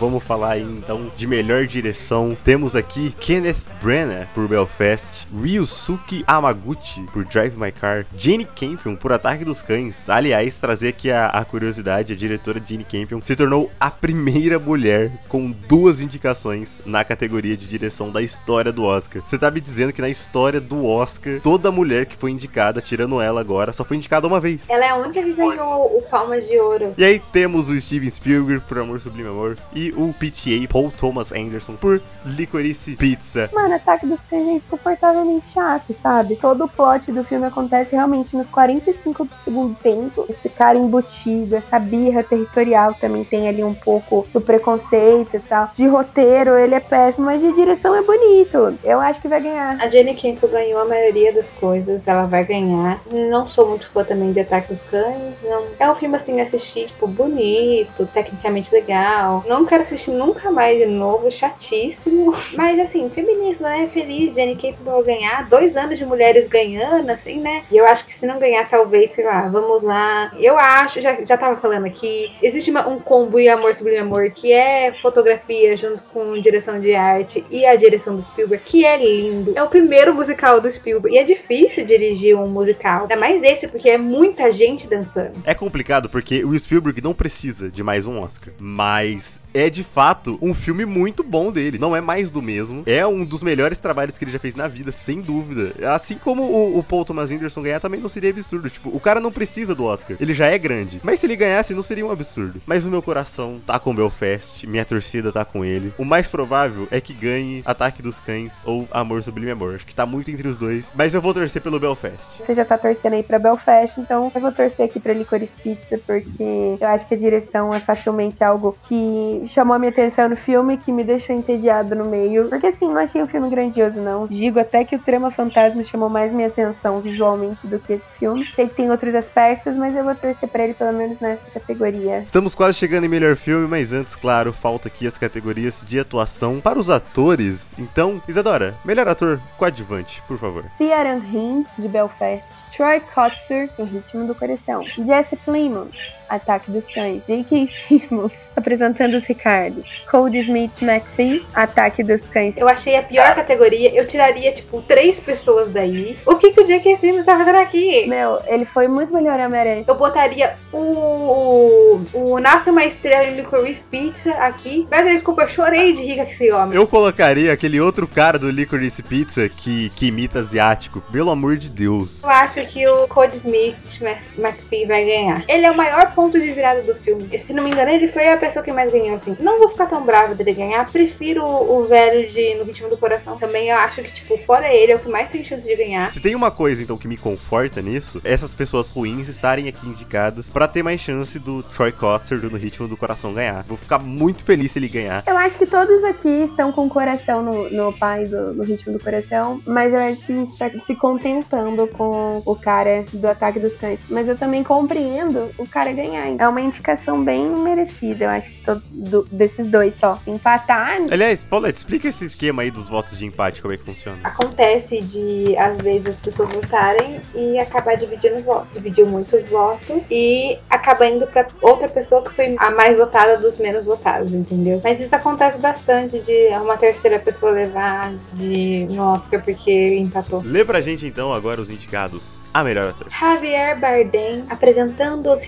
S2: Vamos falar aí então de melhor direção. Temos aqui Kenneth Branagh por Belfast, Ryusuke Amaguchi por Drive My Car, Jane Campion por Ataque dos Cães. Aliás, trazer aqui a, a curiosidade, a diretora Jane Campion se tornou a primeira mulher com duas indicações na categoria de direção da história do Oscar. Você tá me dizendo que na história do Oscar, toda mulher que foi indicada, tirando ela agora, só foi indicada uma vez.
S4: Ela é a única que ganhou o Palmas de Ouro.
S2: E aí temos o Steven Spielberg por Amor Sublime Amor e o PTA Paul Thomas Anderson por Licorice Pizza.
S3: Mano, Ataque dos Cães é insuportavelmente chato, sabe? Todo o plot do filme acontece realmente nos 45 do segundo tempo. Esse cara embutido, essa birra territorial também tem ali um pouco do preconceito e tal. De roteiro, ele é péssimo, mas de direção é bonito. Eu acho que vai ganhar.
S4: A Jenny Campion ganhou a maioria das coisas, ela vai ganhar. Não sou muito fã também de Ataque dos Cães. Não. É um filme assim, assistir, tipo, bonito, tecnicamente legal. Não quero assistir nunca mais de novo, chatíssimo. Mas assim, feminismo, né? Feliz, Jenny Campion vai ganhar. Dois anos de mulheres ganhando, assim, né? E eu acho que se não ganhar, talvez, sei lá, vamos lá. Eu acho, já, já tava falando aqui, existe uma- um combo em Amor Sublime Amor, que é fotografia junto com direção de arte e a direção do Spielberg, que é lindo. É o primeiro musical do Spielberg. E é difícil dirigir um musical. Ainda mais esse, porque é muita gente dançando.
S2: É complicado porque o Spielberg não precisa de mais um Oscar, mas é de fato um filme muito bom dele. Não é mais do mesmo. É um dos melhores trabalhos que ele já fez na vida, sem dúvida. Assim como o, o Paul Thomas Anderson ganhar também não seria absurdo. Tipo, o cara não precisa do Oscar. Ele já é grande. Mas se ele ganhasse, não seria um absurdo. Mas o meu coração tá com Belfast, minha torcida tá com ele. O mais provável é que ganhe Ataque dos Cães ou Amor Sublime Amor. Acho que tá muito entre os dois. Mas eu vou torcer pelo Belfast.
S3: Você já tá torcendo aí pra Belfast, então eu vou torcer aqui pra Licorice Pizza, porque eu acho que a direção é facilmente algo que chamou a minha atenção no filme, que me deixou entediado no meio. Porque assim, não achei um filme grandioso, não. Digo até que o Trama Fantasma chamou mais minha atenção visualmente do que esse filme. Sei que tem outros aspectos, mas eu vou torcer pra ele pelo menos nessa categoria.
S2: Estamos quase chegando em melhor filme, mas antes, claro, falta aqui as categorias de atuação para os atores. Então, Isadora, melhor ator coadjuvante, por favor.
S3: Ciaran Hinds, de Belfast. Troy Kotzer, em Ritmo do Coração. Jesse Plemons, Ataque dos Cães. J.K. Simmons, apresentando os Ricardos. Cody Smith McPhee, Ataque dos Cães.
S4: Eu achei a pior categoria. Eu tiraria, tipo, três pessoas daí. O que, que o J.K. Simmons tá fazendo aqui?
S3: Meu, ele foi muito melhor Homem-Aranha.
S4: Eu botaria o. O Nasce uma Estrela em Licorice Pizza aqui. Bradley Cooper, chorei de rir com esse homem.
S2: Eu colocaria aquele outro cara do Licorice Pizza que, que imita asiático, pelo amor de Deus.
S4: Eu acho que o Cody Smith Mc- McPhee vai ganhar. Ele é o maior ponto de virada do filme. E, se não me engano, ele foi a pessoa que mais ganhou assim. Não vou ficar tão brava dele ganhar. Prefiro o, velho de No Ritmo do Coração. Também eu acho que, tipo, fora ele, é o que mais tem chance de ganhar.
S2: Se tem uma coisa, então, que me conforta nisso, é essas pessoas ruins estarem aqui indicadas pra ter mais chance do Troy Kotzer do No Ritmo do Coração ganhar. Vou ficar muito feliz se ele ganhar.
S3: Eu acho que todos aqui estão com o coração no, no pai do no ritmo do coração, mas eu acho que a gente tá se contentando com o cara do ataque dos cães. Mas eu também compreendo o cara ganhar. É uma indicação bem merecida, eu acho que todo, do- desses dois só. Empatar,
S2: Aliás, Paulette, explica esse esquema aí dos votos de empate, como é que funciona.
S4: Acontece de, às vezes, as pessoas votarem e acabar dividindo o voto. Dividiu muito o voto e acaba indo pra outra pessoa que foi a mais votada dos menos votados, entendeu? Mas isso acontece bastante de uma terceira pessoa levar de, no Oscar porque empatou.
S2: Lê pra gente então agora os indicados a melhor ator.
S4: Javier Bardem apresentando os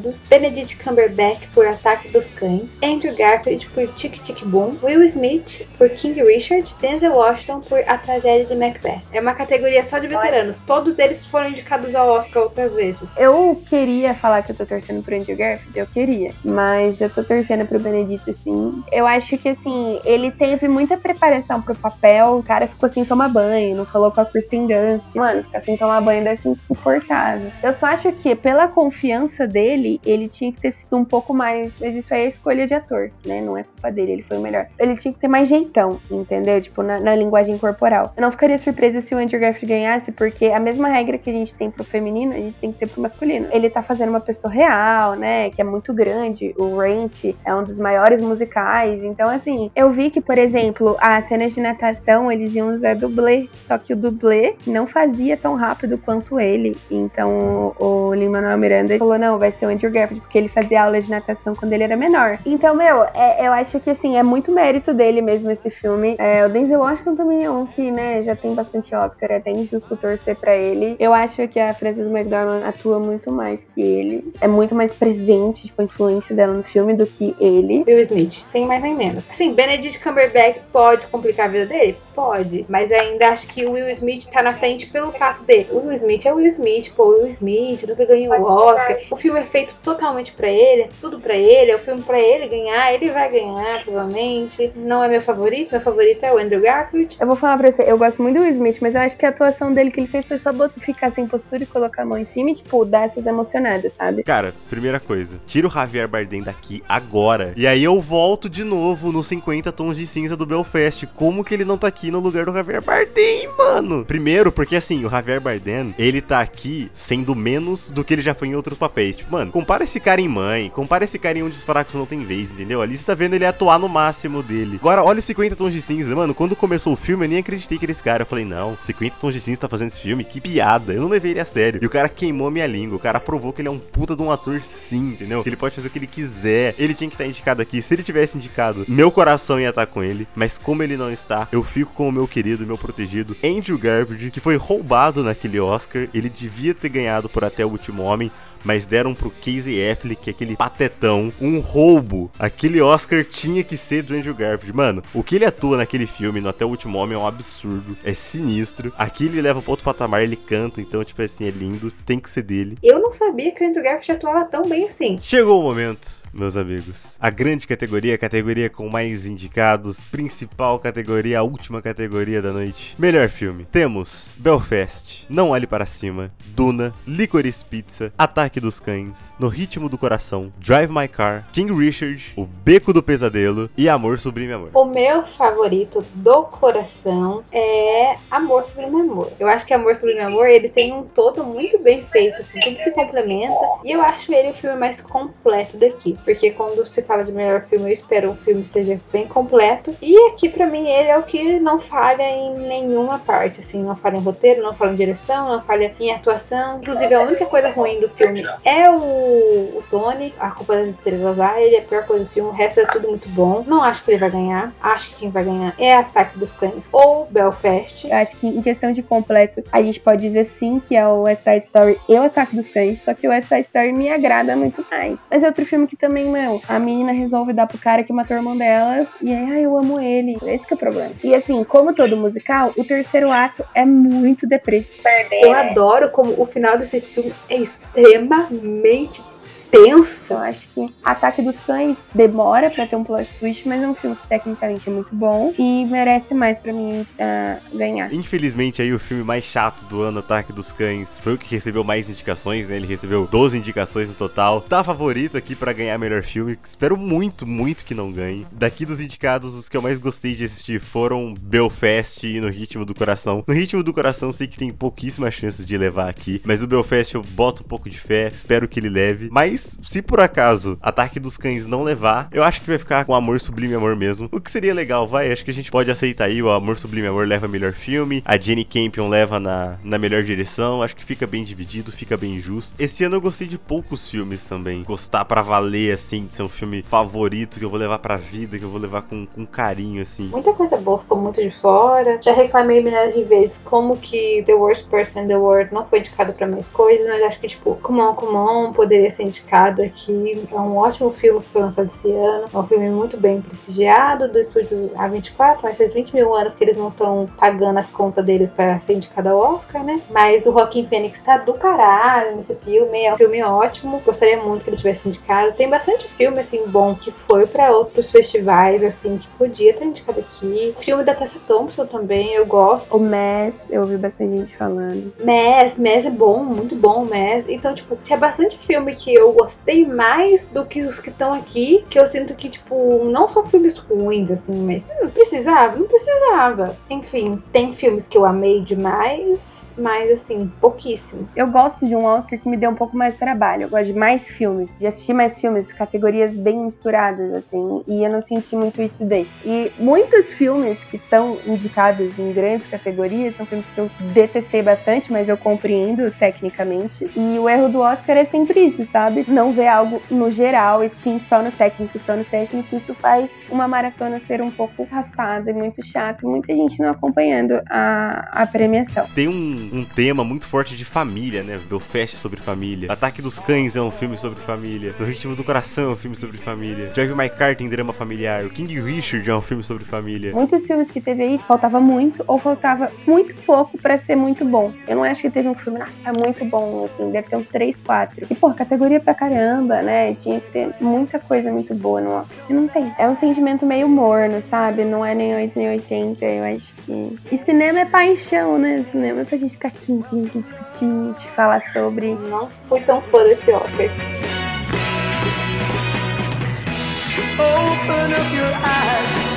S4: Ricardos, Benedict Cumberbatch por Ataque dos Cães, Andrew Garfield por Tic Tic Boom, Will Smith por King Richard, Denzel Washington por A Tragédia de Macbeth. É uma categoria só de veteranos. Todos eles foram indicados ao Oscar outras vezes.
S3: Eu queria falar que eu tô torcendo pro Andrew Garfield, eu queria. Mas eu tô torcendo pro Benedito, sim. Eu acho que, assim, ele teve muita preparação pro papel. O cara ficou sem tomar banho, não falou com a Kristen Dunst. Mano, ficar sem tomar banho deve ser insuportável. Eu só acho que, pela confiança dele, ele tinha que ter sido um pouco mais... Mas isso aí é escolha de ator, né? Não é culpa dele, ele foi o melhor. Ele tinha que ter mais jeitão, entendeu? Tipo, na, na linguagem corporal. Eu não ficaria surpresa se o Andrew Garfield ganhasse, porque a mesma regra que a gente tem pro feminino, a gente tem que ter pro masculino. Ele tá fazendo uma pessoa real, né? Que é muito grande. O Ranch é um dos maiores musicais. Então, assim, eu vi que, por exemplo, as cenas de natação, eles iam usar dublê. Só que o dublê não fazia tão rápido quanto ele. Então, o Lin-Manuel Miranda falou, não, vai ser o Andrew Garfield, porque ele fazia aula de natação quando ele era menor. Então, meu, é- eu acho que, assim, é muito mérito dele mesmo esse filme. É, o Denzel Washington também é um que, né, já tem bastante Oscar, é até injusto torcer pra ele. Eu acho que a Frances McDormand atua muito mais que ele. É muito mais presente, tipo, a influência dela no filme do que ele.
S4: Will Smith, sem mais nem menos. Assim, Benedict Cumberbatch pode complicar a vida dele? Pode. Mas ainda acho que o Will Smith tá na frente pelo fato de o Will Smith é o Will Smith, pô, o Will Smith nunca ganhou o Oscar. O filme é feito totalmente pra ele, é tudo pra ele, é o filme pra ele ganhar, ele vai ganhar, provavelmente. Não é meu favorito, meu favorito é o Andrew Garfield.
S3: Eu vou falar pra você, eu gosto muito do Will Smith, mas eu acho que a atuação dele que ele fez foi só botar, ficar sem postura e colocar a mão em cima e, tipo, dar essas emocionadas, sabe?
S2: Cara, primeira coisa, tira o Javier Bardem daqui agora. E aí eu volto de novo nos 50 tons de cinza do Belfast. Como que ele não tá aqui no lugar do Javier Bardem, mano? Primeiro, porque assim, o Javier Bardem, ele tá aqui sendo menos do que ele já foi em outros papéis. Tipo, mano, compara esse cara em mãe, compara esse cara em onde os fracos não tem vez, entendeu? Ali você tá vendo ele atuar no máximo dele. Agora, olha os 50 tons de cinza, mano. Quando começou o filme, eu nem acreditei que era esse cara. Eu falei, não, 50 tons de cinza tá fazendo esse filme, que piada. Eu não levei ele a sério. E o cara queimou a minha língua. O cara provou que ele é um puta de um ator, sim, entendeu? Que ele pode fazer o que ele quiser. Ele tinha que estar indicado aqui. Se ele tivesse indicado, meu coração ia estar com ele. Mas como ele não está, eu fico com o meu querido, meu protegido Andrew Garfield, que foi roubado naquele Oscar. Ele devia ter ganhado por Até o Último Homem mas deram pro Casey Affleck, aquele patetão, um roubo. Aquele Oscar tinha que ser do Andrew Garfield. Mano, o que ele atua naquele filme, no Até o Último Homem, é um absurdo. É sinistro. Aqui ele leva pra outro patamar, ele canta, então, tipo assim, é lindo. Tem que ser dele.
S4: Eu não sabia que o Andrew Garfield atuava tão bem assim.
S2: Chegou o momento, meus amigos. A grande categoria, a categoria com mais indicados, principal categoria, a última categoria da noite. Melhor filme. Temos Belfast, Não Olhe Para Cima, Duna, Licorice Pizza, Ataque dos Cães, No Ritmo do Coração, Drive My Car, King Richard, O Beco do Pesadelo e Amor Sublime Amor.
S4: O meu favorito do coração é Amor Sublime Amor. Eu acho que Amor Sublime Amor, ele tem um todo muito bem feito, assim, tudo se complementa. E eu acho ele o filme mais completo daqui. Porque quando se fala de melhor filme, eu espero um filme seja bem completo. E aqui, pra mim, ele é o que não falha em nenhuma parte, assim. Não falha em roteiro, não falha em direção, não falha em atuação. Inclusive, a única coisa ruim do filme é o, o Tony, a culpa das estrelas lá. Ele é a pior coisa do filme, o resto é tudo muito bom. Não acho que ele vai ganhar. Acho que quem vai ganhar é Ataque dos Cães ou Belfast.
S3: Eu acho que em questão de completo, a gente pode dizer sim que é o West Side Story e o Ataque dos Cães, só que o West Side Story me agrada muito mais. Mas é outro filme que também, meu, a menina resolve dar pro cara que matou o irmão dela e aí, ai, eu amo ele. Esse que é o problema. E assim, como todo musical, o terceiro ato é muito deprê.
S4: Eu adoro como o final desse filme é extremamente tenso.
S3: Eu acho que Ataque dos Cães demora pra ter um plot twist, mas é um filme que tecnicamente é muito bom e merece mais pra mim ah, ganhar.
S2: Infelizmente, aí o filme mais chato do ano, Ataque dos Cães, foi o que recebeu mais indicações, né? Ele recebeu 12 indicações no total. Tá favorito aqui pra ganhar melhor filme. Espero muito, muito que não ganhe. Daqui dos indicados, os que eu mais gostei de assistir foram Belfast e No Ritmo do Coração. No Ritmo do Coração, sei que tem pouquíssimas chances de levar aqui, mas o Belfast eu boto um pouco de fé, espero que ele leve. Mas se por acaso Ataque dos Cães não levar, eu acho que vai ficar com Amor Sublime Amor mesmo. O que seria legal, vai, acho que a gente pode aceitar aí. O Amor Sublime Amor leva melhor filme, a Jenny Campion leva na, na melhor direção. Acho que fica bem dividido, fica bem justo. Esse ano eu gostei de poucos filmes também. Gostar pra valer, assim, de ser um filme favorito que eu vou levar pra vida, que eu vou levar com, com carinho, assim.
S4: Muita coisa boa ficou muito de fora. Já reclamei milhares de vezes como que The Worst Person in the World não foi indicado pra mais coisas, mas acho que, tipo, Come On, Come On poderia ser indicado aqui. É um ótimo filme que foi lançado esse ano. É um filme muito bem prestigiado do estúdio A24. Mas faz 20 mil anos que eles não estão pagando as contas deles pra ser indicado ao Oscar, né? Mas o Joaquim Phoenix tá do caralho nesse filme. É um filme ótimo. Gostaria muito que ele tivesse indicado. Tem bastante filme, assim, bom que foi pra outros festivais, assim, que podia ter indicado aqui. O filme da Tessa Thompson também, eu gosto.
S3: O Mass, eu ouvi bastante gente falando.
S4: Mass, Mass é bom, muito bom Mass. Então, tipo, tinha bastante filme que eu gostei mais do que os que estão aqui, que eu sinto que, tipo, não são filmes ruins, assim, mas não precisava, não precisava. Enfim, tem filmes que eu amei demais, mas, assim, pouquíssimos.
S3: Eu gosto de um Oscar que me deu um pouco mais de trabalho. Eu gosto de mais filmes, de assistir mais filmes, categorias bem misturadas, assim, e eu não senti muito isso desse. E muitos filmes que estão indicados em grandes categorias são filmes que eu detestei bastante, mas eu compreendo tecnicamente. E o erro do Oscar é sempre isso, sabe? Não ver algo no geral, e sim só no técnico, só no técnico. Isso faz uma maratona ser um pouco arrastada e muito chata, e muita gente não acompanhando a, a premiação.
S2: Tem um, um tema muito forte de família, né? Belfast sobre família. Ataque dos Cães é um filme sobre família. No Ritmo do Coração é um filme sobre família. Drive My Car tem drama familiar. O King Richard é um filme sobre família.
S3: Muitos filmes que teve aí faltava muito ou faltava muito pouco pra ser muito bom. Eu não acho que teve um filme, nossa, muito bom, assim, deve ter uns 3, 4. E, pô, categoria pra caramba, né? Tinha que ter muita coisa muito boa no Oscar. E não tem. É um sentimento meio morno, sabe? Não é nem 8 nem 80. Eu acho que. E cinema é paixão, né? Cinema é pra gente ficar aqui, aqui, aqui discutir, te falar sobre.
S4: Não fui tão fã desse Oscar.
S5: Open up your eyes,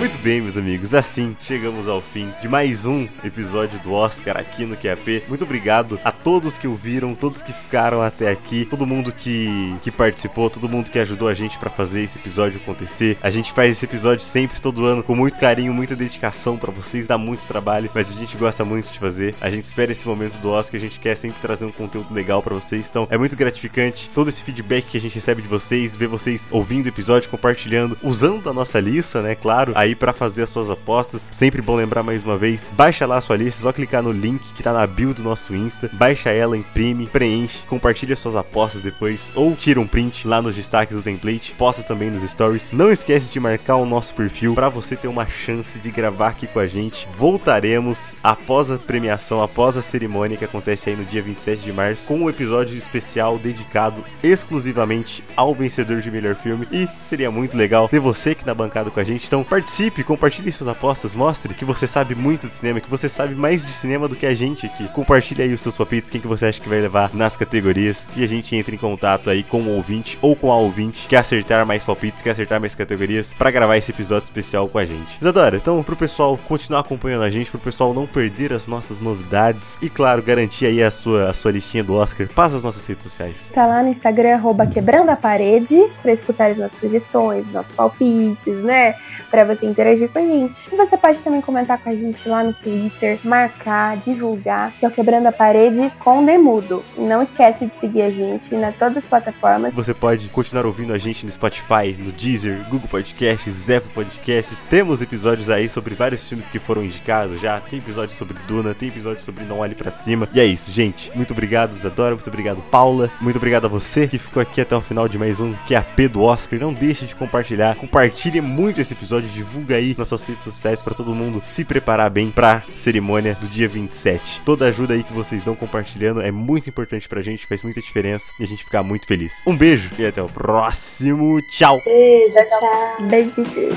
S2: Muito bem, meus amigos, assim chegamos ao fim de mais um episódio do Oscar aqui no QAP. Muito obrigado a todos que ouviram, todos que ficaram até aqui, todo mundo que, que participou, todo mundo que ajudou a gente pra fazer esse episódio acontecer. A gente faz esse episódio sempre, todo ano, com muito carinho, muita dedicação pra vocês, dá muito trabalho, mas a gente gosta muito de fazer. A gente espera esse momento do Oscar, a gente quer sempre trazer um conteúdo legal pra vocês, então é muito gratificante todo esse feedback que a gente recebe de vocês, ver vocês ouvindo o episódio, compartilhando, usando a nossa lista, né, claro, aí pra fazer as suas apostas. Sempre bom lembrar mais uma vez, baixa lá a sua lista, só clicar no link que tá na bio do nosso Insta, baixa ela, imprime, preenche, compartilha suas apostas depois ou tira um print lá nos destaques do template, posta também nos stories. Não esquece de marcar o nosso perfil para você ter uma chance de gravar aqui com a gente. Voltaremos após a premiação, após a cerimônia que acontece aí no dia 27 de março, com um episódio especial dedicado exclusivamente ao vencedor de melhor filme e seria muito legal ter você aqui na bancada com a gente. Então participe, compartilhe suas apostas, mostre que você sabe muito de cinema, que você sabe mais de cinema do que a gente aqui. Compartilhe aí os seus palpites, quem que você acha que vai levar nas categorias e a gente entra em contato aí com o ouvinte ou com a ouvinte que acertar mais palpites, que acertar mais categorias para gravar esse episódio especial com a gente. Isadora, então pro pessoal continuar acompanhando a gente, pro pessoal não perder as nossas novidades e claro, garantir aí a sua, a sua listinha do Oscar, passa as nossas redes sociais.
S3: Tá lá no Instagram, arroba quebrando a parede, pra escutar as nossas sugestões, nossos palpites, né? Pra você interagir com a gente. E você pode também comentar com a gente lá no Twitter, marcar, divulgar, que é o Quebrando a Parede com Demudo. Não esquece de seguir a gente nas todas as plataformas.
S2: Você pode continuar ouvindo a gente no Spotify, no Deezer, Google Podcasts, Apple Podcasts. Temos episódios aí sobre vários filmes que foram indicados já. Tem episódio sobre Duna, tem episódio sobre Não Olhe Pra Cima. E é isso, gente. Muito obrigado, Isadora. Muito obrigado, Paula. Muito obrigado a você que ficou aqui até o final de mais um QAP do Oscar. Não deixe de compartilhar. Compartilhe muito esse episódio, divulgue divulga aí nas suas redes sociais pra todo mundo se preparar bem pra cerimônia do dia 27. Toda ajuda aí que vocês dão compartilhando é muito importante pra gente, faz muita diferença e a gente fica muito feliz. Um beijo e até o próximo. Tchau!
S4: Beijo, tchau.
S5: Besitos.